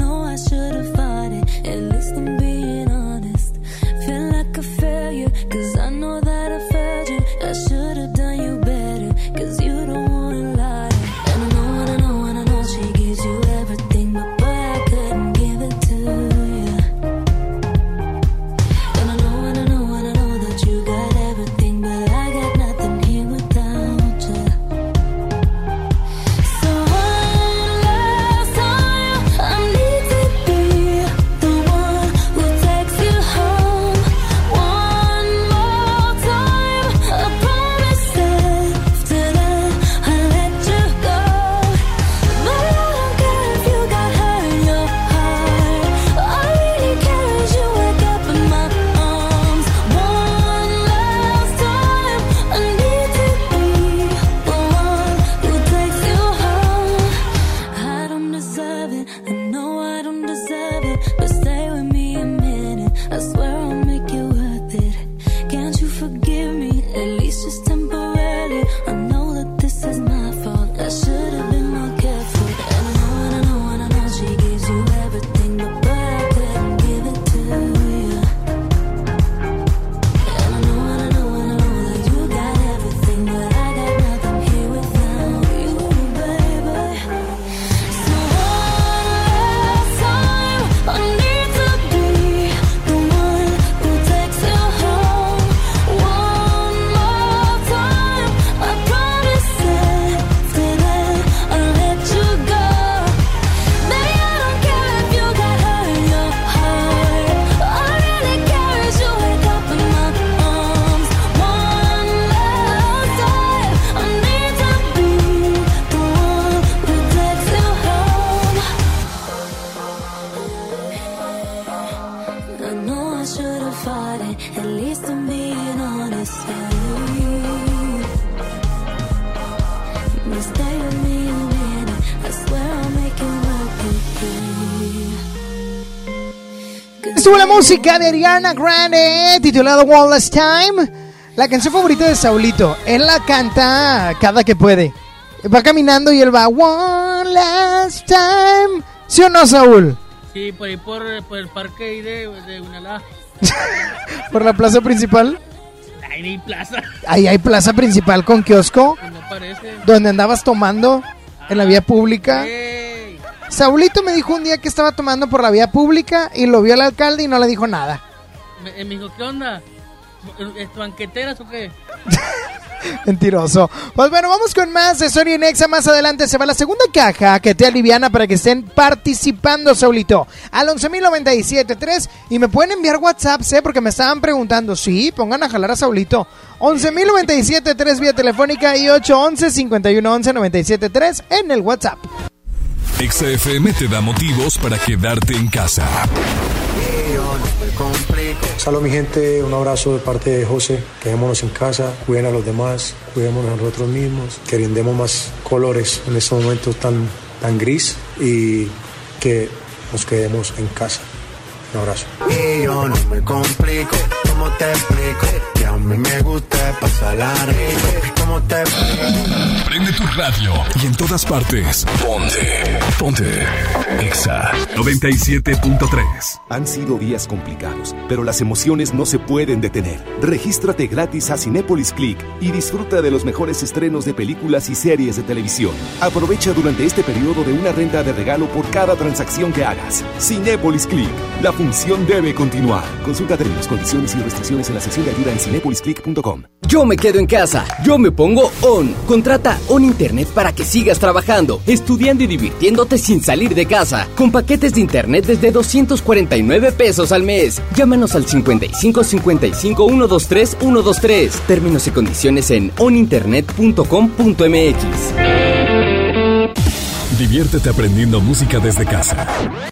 estuvo la música de Ariana Grande titulado One Last Time. La canción favorita de Saulito. Él la canta cada que puede. Va caminando y él va One Last Time. ¿Sí o no, Saúl? Sí, por ahí por, por el parque ahí de, de Unalá. (laughs) Por la plaza principal. Ahí ni plaza. Ahí hay plaza principal con kiosco. No parece. Donde andabas tomando en la vía pública. Saulito me dijo un día que estaba tomando por la vía pública y lo vio el alcalde y no le dijo nada. Me, eh, me dijo, ¿qué onda? ¿Es banqueteras o qué? (laughs) Mentiroso. Pues bueno, vamos con más de Sony Nexa. Más adelante se va la segunda caja que te aliviana para que estén participando, Saulito. Al 11.097.3. Y me pueden enviar WhatsApp, ¿eh? Porque me estaban preguntando. Sí, pongan a jalar a Saulito. 11.097.3 vía telefónica y 811-511-973 en el WhatsApp. XFM te da motivos para quedarte en casa. Salud mi gente, un abrazo de parte de José. Quedémonos en casa, cuiden a los demás, cuidémonos a nosotros mismos, que brindemos más colores en estos momentos tan, tan gris y que nos quedemos en casa. Un abrazo. Y yo no me complico, ¿cómo te explico? Que a mí me gusta pasar la rico. ¿Cómo te Prende tu radio y en todas partes. Ponte. Ponte. Exa 97.3. Han sido días complicados, pero las emociones no se pueden detener. Regístrate gratis a Cinépolis Click y disfruta de los mejores estrenos de películas y series de televisión. Aprovecha durante este periodo de una renta de regalo por cada transacción que hagas. Cinépolis Click. La función debe continuar. Consulta términos, condiciones y restricciones en la sección de ayuda en cinepolisclick.com. Yo me quedo en casa. Yo me pongo On. Contrata On Internet para que sigas trabajando, estudiando y divirtiéndote sin salir de casa. Con paquetes de Internet desde 249 pesos al mes. Llámanos al 55 55 123 123. Términos y condiciones en oninternet.com.mx. Diviértete aprendiendo música desde casa.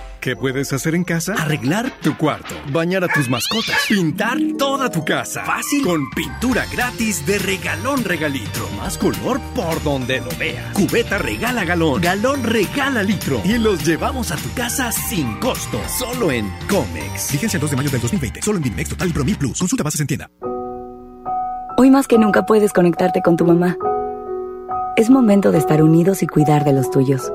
¿Qué puedes hacer en casa? Arreglar tu cuarto, bañar a tus mascotas, pintar toda tu casa. Fácil. Con pintura gratis de regalón regalitro. Más color por donde lo veas. Cubeta regala galón, galón regala litro. Y los llevamos a tu casa sin costo. Solo en Comex. Vigencia el 2 de mayo del 2020. Solo en Dimex Total y Pro 1000 Plus. Consulta bases en tienda. Hoy más que nunca puedes conectarte con tu mamá. Es momento de estar unidos y cuidar de los tuyos.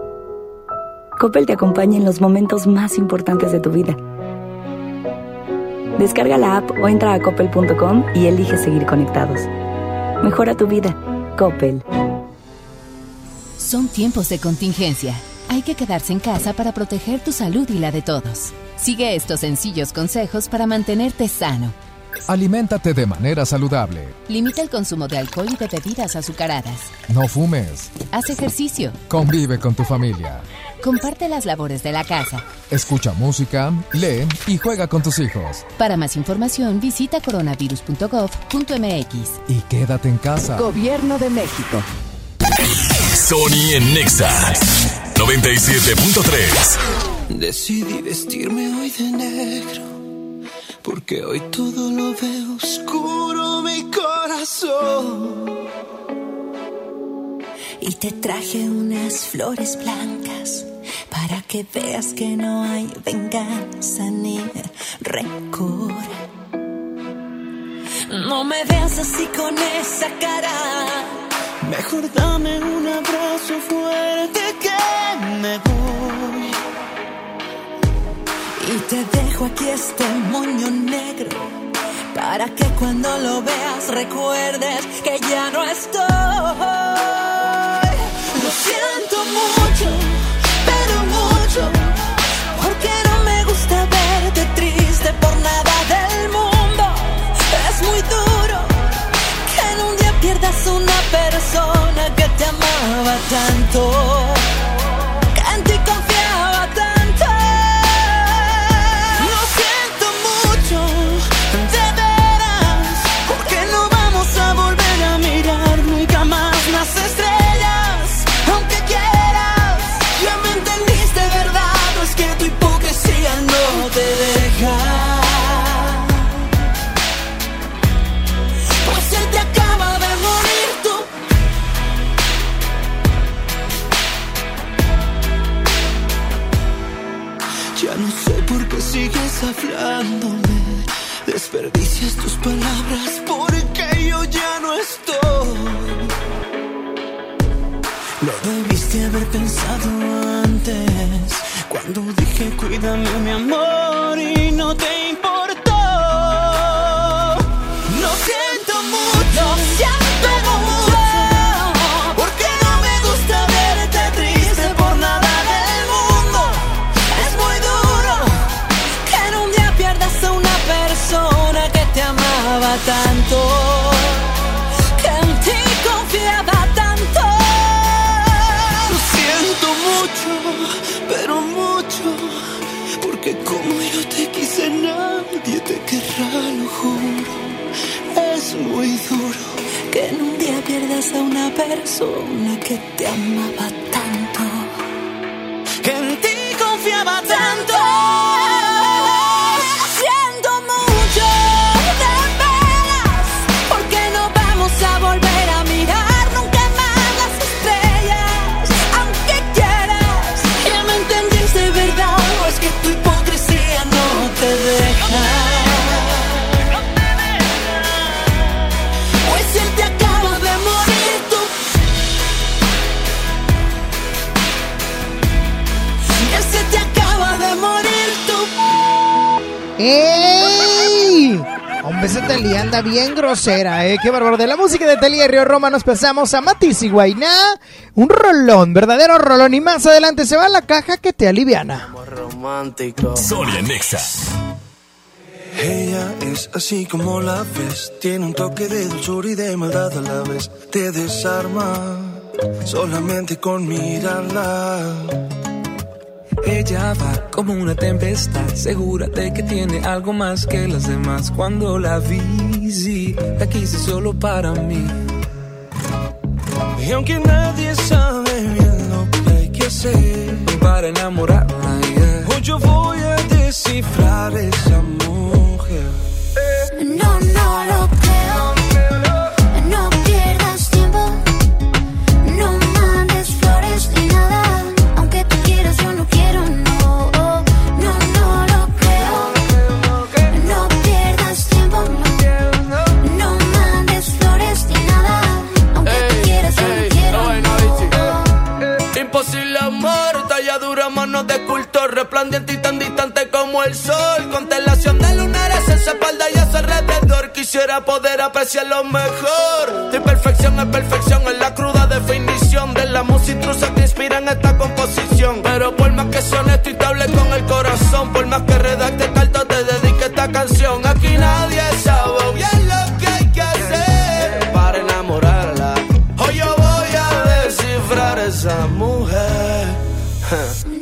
Coppel te acompaña en los momentos más importantes de tu vida. Descarga la app o entra a coppel.com y elige seguir conectados. Mejora tu vida. Coppel. Son tiempos de contingencia. Hay que quedarse en casa para proteger tu salud y la de todos. Sigue estos sencillos consejos para mantenerte sano. Aliméntate de manera saludable. Limita el consumo de alcohol y de bebidas azucaradas. No fumes. Haz ejercicio. Convive con tu familia. Comparte las labores de la casa. Escucha música, lee y juega con tus hijos. Para más información visita coronavirus.gov.mx. Y quédate en casa. Gobierno de México. Sony en Nexa 97.3. Decidí vestirme hoy de negro, porque hoy todo lo veo oscuro mi corazón. Y te traje unas flores blancas para que veas que no hay venganza ni rencor. No me veas así con esa cara. Mejor dame un abrazo fuerte que me voy. Y te dejo aquí este moño negro para que cuando lo veas recuerdes que ya no estoy. Lo siento mucho, persona que te amaba tanto, grosera, ¿eh? Qué bárbaro. De la música de Talía y Río Roma nos pasamos a Matiz y Guainá. Un rolón, verdadero rolón. Y más adelante se va a la caja que te aliviana. Romántico. Sonia Nexa. Ella es así como la ves, tiene un toque de dulzura y de maldad a la vez. Te desarma solamente con mirarla. Ella va como una tempestad, segura de que tiene algo más que las demás. Cuando la vi, sí, la quise solo para mí. Y aunque nadie sabe bien lo que hay que hacer Para enamorarla, yeah. hoy yo voy a descifrar esa mujer. No, no el sol. Constelación de lunares en su espalda y a su alrededor. Quisiera poder apreciar lo mejor. Tu perfección es perfección, es la cruda definición de la música intrusa que inspira en esta composición. Pero por más que sea honesto y te con el corazón, por más que redacte carta, te dedique esta canción. Aquí nadie sabe bien lo que hay que hacer para enamorarla. Hoy yo voy a descifrar esa mujer. (laughs)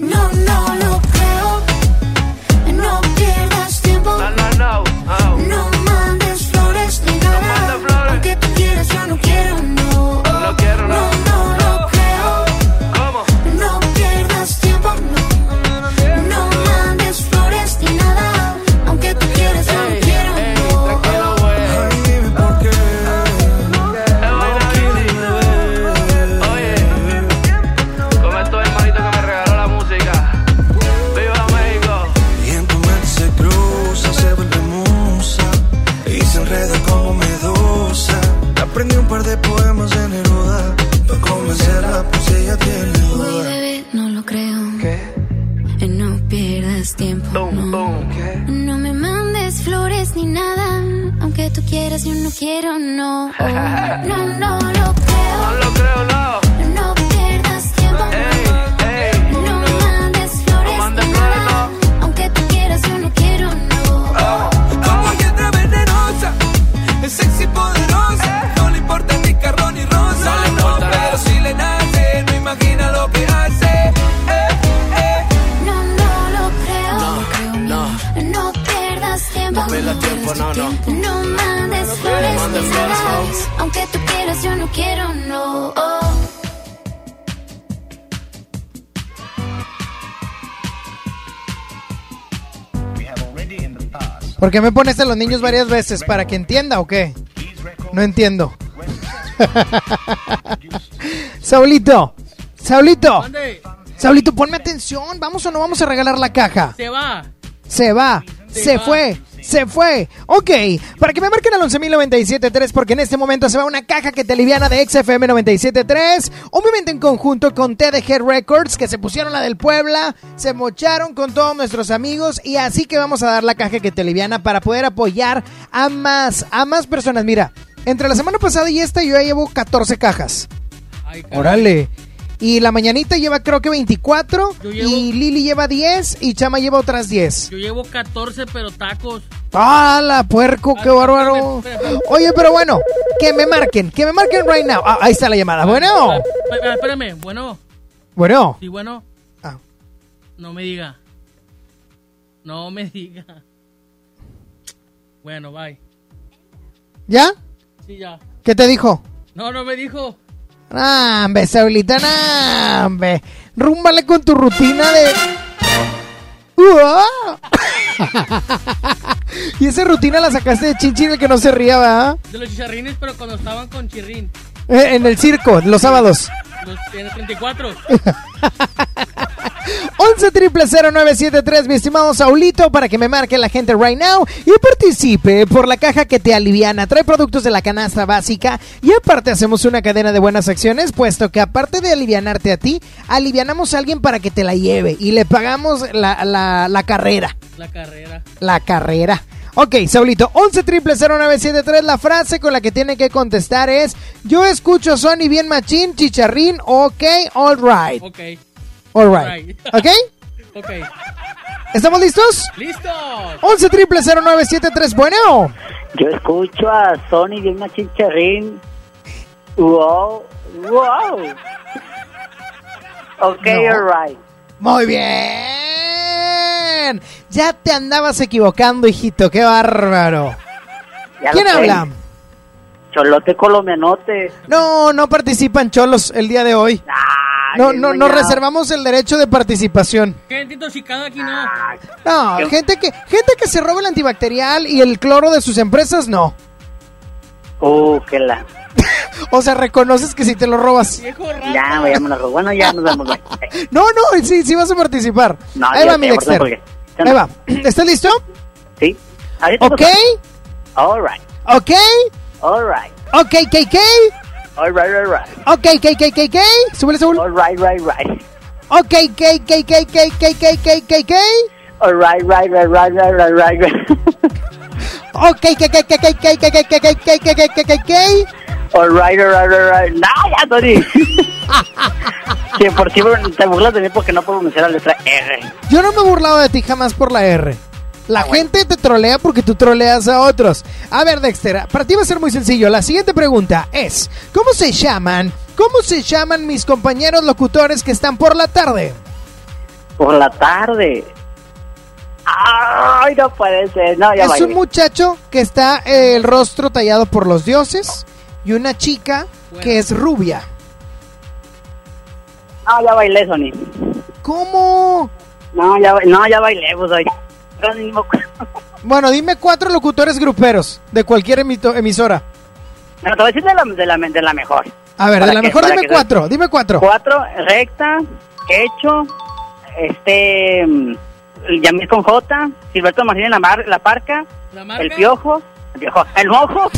qué me pones a los niños varias veces? ¿Para que entienda o qué? No entiendo. (laughs) Saulito, Saulito, Saulito, ponme atención. ¿Vamos o no vamos a regalar la caja? Se va. Se va. Se, va. fue. Se fue. Ok. Para que me marquen 11.097.3 porque en este momento se va una caja que te aliviana de XFM 97.3. Obviamente en conjunto con TDG Records que se pusieron la del Puebla. Se mocharon con todos nuestros amigos. Y así que vamos a dar la caja que te aliviana para poder apoyar a más, a más personas. Mira, entre la semana pasada y esta yo ya llevo 14 cajas. Órale. Y la mañanita lleva creo que 24. Yo llevo- Y Lili lleva 10. Y Chama lleva otras 10. Yo llevo 14, pero tacos. ¡Hala, puerco! ¡Qué bárbaro! Oye, pero bueno, que me marquen, que me marquen right now. Ah, ahí está la llamada. Bueno, Espera, Espérame, bueno. bueno. Sí, bueno. Ah. No me diga. No me (laughs) diga. Bueno, bye. ¿Ya? Sí, ya. ¿Qué te dijo? No, no me dijo. Ah, hombre, Saulita, nah, hombre. Rúmbale con tu rutina de... ¡Uah! (laughs) y esa rutina la sacaste de Chinchín el que no se ría, ¿verdad? De los chicharrines, pero cuando estaban con chirrín. Eh, en el circo, los sábados. Los, en el 34. (laughs) 11 triple 0973, mi estimado Saulito, para que me marque la gente right now y participe por la caja que te aliviana. Trae productos de la canasta básica y aparte hacemos una cadena de buenas acciones, puesto que aparte de alivianarte a ti, alivianamos a alguien para que te la lleve y le pagamos la, la, la carrera. La carrera. La carrera. Ok, Saulito, 11 triple 0973, la frase con la que tiene que contestar es, yo escucho Sony bien machín, chicharrín, ok, all right. Ok. All right. (laughs) ¿Ok? Ok. ¿Estamos listos? ¡Listo! 11 triple 0973, bueno. Yo escucho a Sony bien machín charrín. Wow, wow. Ok, No. alright. Muy bien. Ya te andabas equivocando, hijito, qué bárbaro. Ya ¿Quién habla? Cholote colombianote. No, no participan cholos el día de hoy. No, no, nos mañado. reservamos el derecho de participación. Gente intoxicada aquí no. No, gente que, gente que se roba el antibacterial y el cloro de sus empresas, no. Uh, que la. (laughs) O sea, reconoces que si te lo robas. Ya, ya me la robó. Bueno, ya nos vemos. bye. (laughs) No, no, sí, sí vas a participar. No, Ahí ya va mi Dexter. porque- Ahí va. ¿Estás listo? Sí. Ahorita ¿Ok? nos- Alright, ¿Ok? alright. ¿Ok, KK? Alright, alright. ¿Ok, KKKK? Súbele, Saúl. Alright, right, right. ¿Ok, KKKKKKKKK? Alright, right, right, right, right, right, right, right. ¿Ok, KKKKKKKKKKKKK? Alright, alright, alright. No, ya, Tony. Sí, por si te burlas de mí porque no puedo pronunciar la letra R. Yo no me he burlado de ti jamás por la R. La gente te trolea porque tú troleas a otros. A ver, Dexter, para ti va a ser muy sencillo. La siguiente pregunta es, ¿cómo se llaman? ¿Cómo se llaman mis compañeros locutores que están por la tarde? Por la tarde. Ay, no puede ser. No, ya es un muchacho que está eh, el rostro tallado por los dioses y una chica que es rubia. No, ya bailé, Sony. ¿Cómo? No, ya, no, ya bailé, pues hoy. Bueno, dime cuatro locutores gruperos de cualquier emito- emisora. Bueno, te voy a decir de la, de la, de la mejor. A ver, de la que- mejor dime cuatro, dime cuatro. Cuatro, recta, hecho, este, mm, Yamil con J, Gilberto Martínez la, mar, la Parca, el Piojo, el Piojo, el Mojo.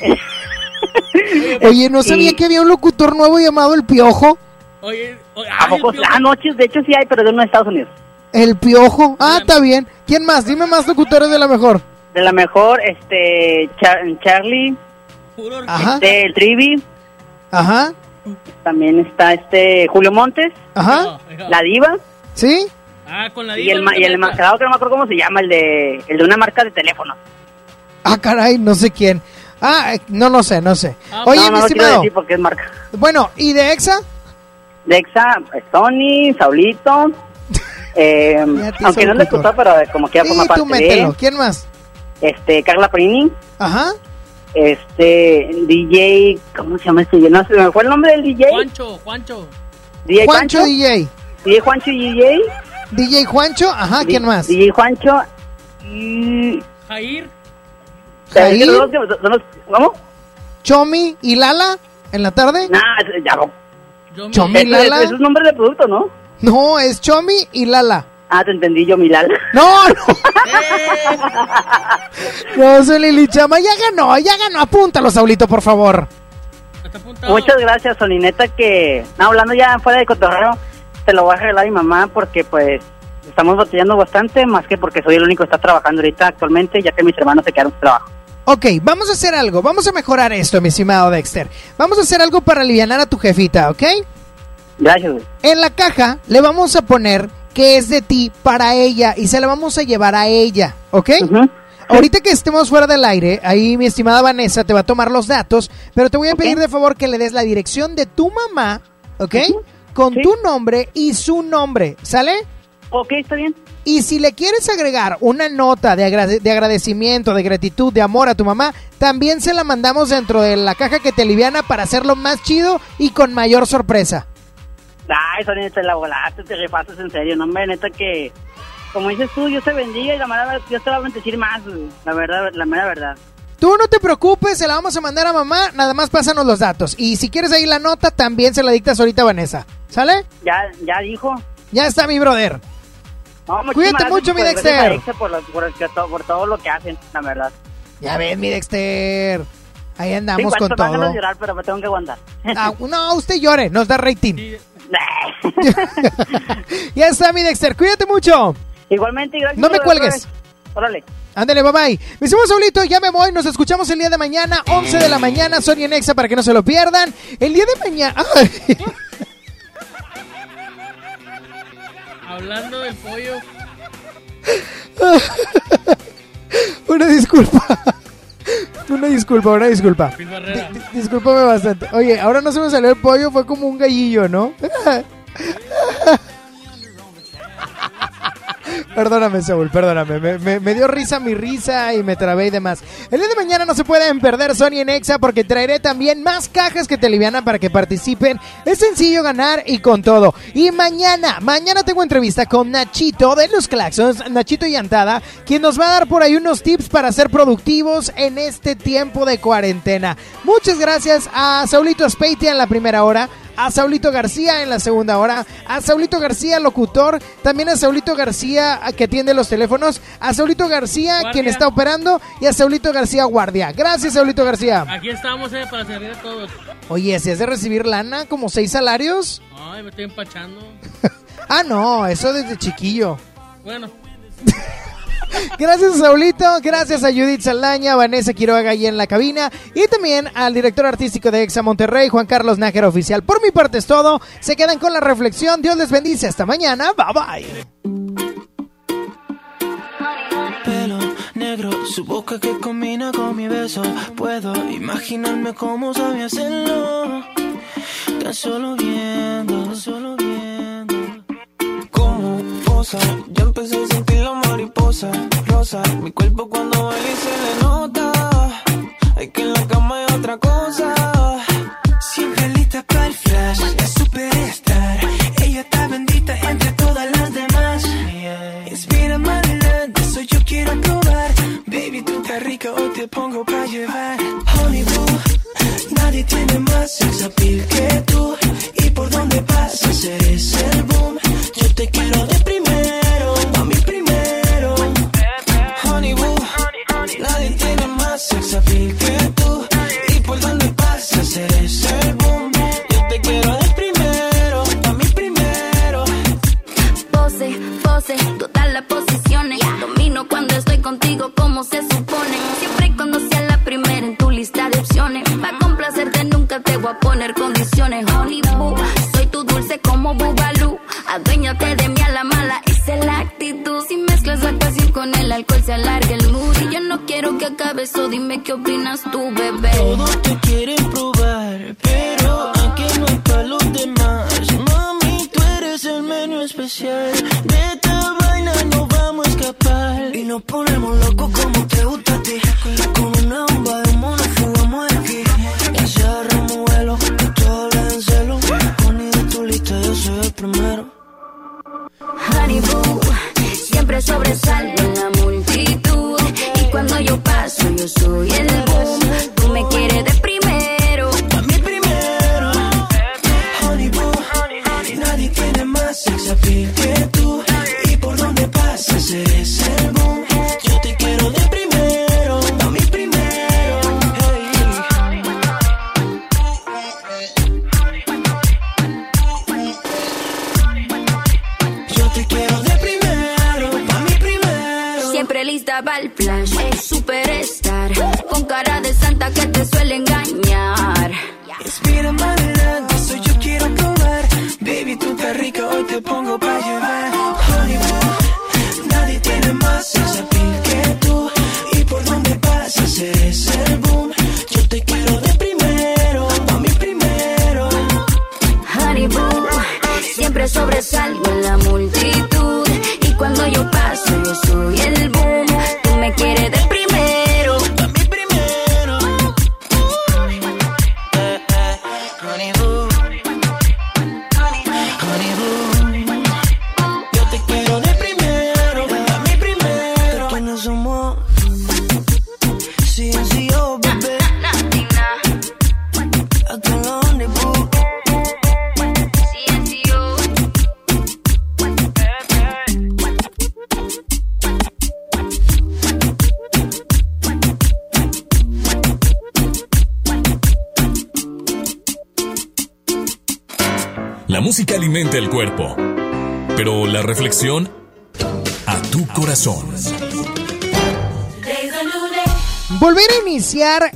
(laughs) Oye, no sabía que había un locutor nuevo llamado El Piojo. Oye, oye, ¿A poco? piojo. Ah, noches, de hecho sí hay, pero de uno de Estados Unidos. El Piojo. Ah, está bien. ¿Quién más? Dime más locutores de la mejor. De la mejor, este, Char- Charlie, Ajá. este, el Trivi, Ajá. también está este, Julio Montes, Ajá. la Diva, ¿Sí? Ah, con la y diva el, ma- no y el metas. enmascarado que no me acuerdo cómo se llama, el de, el de una marca de teléfono. Ah, caray, no sé quién. Ah, eh, no, no sé, no sé. Ah, Oye, no, mi no quiero estimado. decir porque es marca. Bueno, ¿y de Exa? Dexa, Sony, Saulito, (laughs) eh, aunque no le gustó, pero como que ya forma parte tú mételo. de ¿Quién más? este, Carla Prini, Ajá. este, DJ, ¿cómo se llama este? No sé, me fue el nombre del DJ. Juancho, Juancho. DJ Juancho Juancho, DJ. DJ Juancho y DJ. DJ Juancho, ajá, ¿quién más? DJ Juancho y... Jair. Jair. ¿Cómo? Chomi y Lala en la tarde. Nah, ya no. Chomi y Lala. ese es nombre de producto, ¿no? No, es Chomi y Lala. Ah, te entendí yo, mi Lala. No, no. (laughs) (laughs) No, soy Lili Chama. Ya ganó, ya ganó. Apúntalo, Saulito, por favor. Muchas gracias, Solineta, que no, hablando ya fuera de cotorreo, te lo voy a regalar a mi mamá porque pues estamos batallando bastante, más que porque soy el único que está trabajando ahorita actualmente, ya que mis hermanos se quedaron sin trabajo. Ok, vamos a hacer algo. Vamos a mejorar esto, mi estimado Dexter. Vamos a hacer algo para aliviar a tu jefita, ¿ok? Gracias, güey. En la caja le vamos a poner que es de ti para ella y se la vamos a llevar a ella, ¿ok? Ahorita que estemos fuera del aire, ahí mi estimada Vanessa te va a tomar los datos, pero te voy a pedir de favor que le des la dirección de tu mamá, ¿ok? Con tu nombre y su nombre, ¿sale? Ok, está bien. Y si le quieres agregar una nota de, agrade- de agradecimiento, de gratitud, de amor a tu mamá, también se la mandamos dentro de la caja que te liviana para hacerlo más chido y con mayor sorpresa. Ay, Solineta, la volaste, te repases en serio, no, hombre, neta que, como dices tú, Dios te bendiga y la mera, Dios te va a bendecir más, la verdad, la mera verdad. Tú no te preocupes, se la vamos a mandar a mamá, nada más pásanos los datos. Y si quieres ahí la nota, también se la dictas ahorita a Vanessa. ¿Sale? Ya, ya dijo. Ya está mi brother. No, Cuídate mucho, mi Dexter. Exa Por, lo- por el por todo lo que hacen, la verdad. Ya ves, mi Dexter. Ahí andamos Igual con te todo. de llorar, pero me tengo que aguantar. Ah, no, usted llore, nos da rating. (laughs) ya está, mi Dexter, cuídate mucho. Igualmente, gracias. No me cuelgues. Órale. Ándale, bye bye. Me hicimos Saulito, ya me voy. Nos escuchamos el día de mañana, 11 de la mañana, Sony en Exa para que no se lo pierdan. El día de mañana. Hablando del pollo. (laughs) Una disculpa. Una disculpa, una disculpa. Discúlpame bastante. Oye, ahora no se me salió el pollo, fue como un gallillo, ¿no? (laughs) Perdóname, Saúl, perdóname. Me, dio risa mi risa y me trabé y demás. El día de mañana no se pueden perder Sony en Exa porque traeré también más cajas que te alivianan para que participen. Es sencillo ganar y con todo. Y mañana, mañana tengo entrevista con Nachito de los Claxons, Nachito Llantada, quien nos va a dar por ahí unos tips para ser productivos en este tiempo de cuarentena. Muchas gracias a Saulito Speitia en la primera hora a Saulito García en la segunda hora, a Saulito García locutor, también a Saulito García que atiende los teléfonos, a Saulito García Guardia. quien está operando y a Saulito García guardia. Gracias Saulito García. Aquí estamos eh, para servir a todos. Oye, si has de recibir lana como seis salarios. Ay, me estoy empachando. (laughs) Ah, no, eso desde chiquillo. Bueno, (laughs) Gracias Saulito, gracias a Judith Saldaña, Vanessa Quiroga ahí en la cabina. Y también al director artístico de Exa Monterrey, Juan Carlos Nájera Oficial. Por mi parte es todo, se quedan con la reflexión, Dios les bendice, hasta mañana, bye bye. Posa, ya empecé a sentir la mariposa rosa. Mi cuerpo cuando baila y se le nota. Hay que en la cama hay otra cosa. Siempre lista para el flash, la superstar. Ella está bendita entre todas las demás. Inspira adelante, eso yo quiero probar. Baby, tú estás rica, hoy te pongo para llevar. Honey boo, nadie tiene más sex que tú. Y por donde pasas eres el boom. Yo te quiero de appeal que tú. Y por donde pasas eres el boom. Yo te quiero de primero, a mí primero. Pose, pose, todas las posiciones. Domino cuando estoy contigo como se supone. Siempre y cuando sea la primera en tu lista de opciones. Para complacerte nunca te voy a poner condiciones. Honey boo, soy tu dulce como Bubalú. Aduéñate de mí a la mala, esa es la actitud. El alcohol se alarga el mood. Y yo no quiero que acabe eso, dime qué opinas tú, bebé. Todos te quieren probar, pero aquí no hay para los demás. Mami, tú eres el menú especial. De esta vaina no vamos a escapar. Y nos ponemos locos como te gusta a ti. Con una bomba de mono fugamos de aquí. Y si agarramos vuelo, que todo habla en celo. Poni de tu lista, yo soy el primero. Honey Boo, siempre sobresalgo en la multitud. Y cuando yo paso, yo soy el boom. Tú me quieres de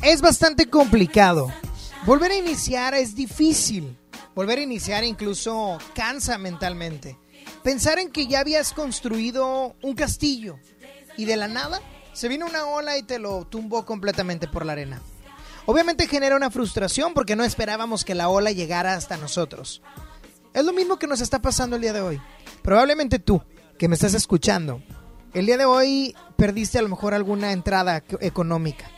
es bastante complicado. Volver a iniciar es difícil. Volver a iniciar incluso cansa mentalmente. Pensar en que ya habías construido un castillo y de la nada se vino una ola y te lo tumbó completamente por la arena. Obviamente genera una frustración porque no esperábamos que la ola llegara hasta nosotros. Es lo mismo que nos está pasando el día de hoy. Probablemente tú, que me estás escuchando, el día de hoy perdiste a lo mejor alguna entrada ec- económica.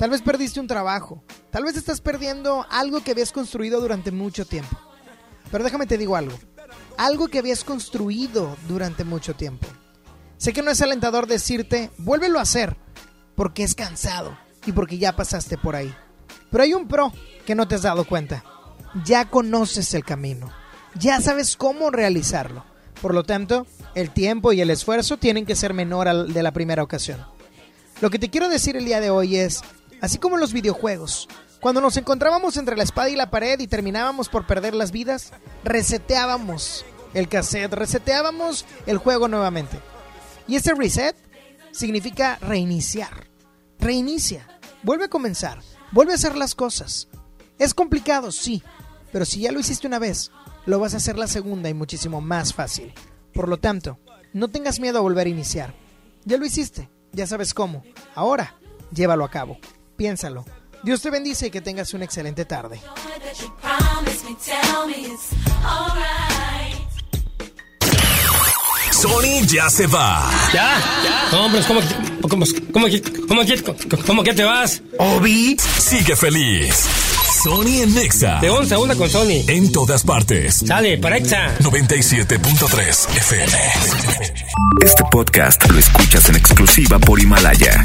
Tal vez perdiste un trabajo. Tal vez estás perdiendo algo que habías construido durante mucho tiempo. Pero déjame te digo algo. Algo que habías construido durante mucho tiempo. Sé que no es alentador decirte, vuélvelo a hacer, porque es cansado y porque ya pasaste por ahí. Pero hay un pro que no te has dado cuenta. Ya conoces el camino. Ya sabes cómo realizarlo. Por lo tanto, el tiempo y el esfuerzo tienen que ser menor al de la primera ocasión. Lo que te quiero decir el día de hoy es, así como en los videojuegos, cuando nos encontrábamos entre la espada y la pared y terminábamos por perder las vidas, reseteábamos el cassette, reseteábamos el juego nuevamente. Y ese reset significa reiniciar. Reinicia, vuelve a comenzar, vuelve a hacer las cosas. Es complicado, sí, pero si ya lo hiciste una vez, lo vas a hacer la segunda y muchísimo más fácil. Por lo tanto, no tengas miedo a volver a iniciar. Ya lo hiciste, ya sabes cómo. Ahora, llévalo a cabo. Piénsalo. Dios te bendice y que tengas una excelente tarde. Sony ya se va. ¿Ya? No, hombre, ¿cómo, que- cómo, cómo, cómo, cómo que te vas? Obi sigue feliz. Sony en Nexa. De once a una con Sony. En todas partes. Sale, para Exa. 97.3 FM. Este podcast lo escuchas en exclusiva por Himalaya.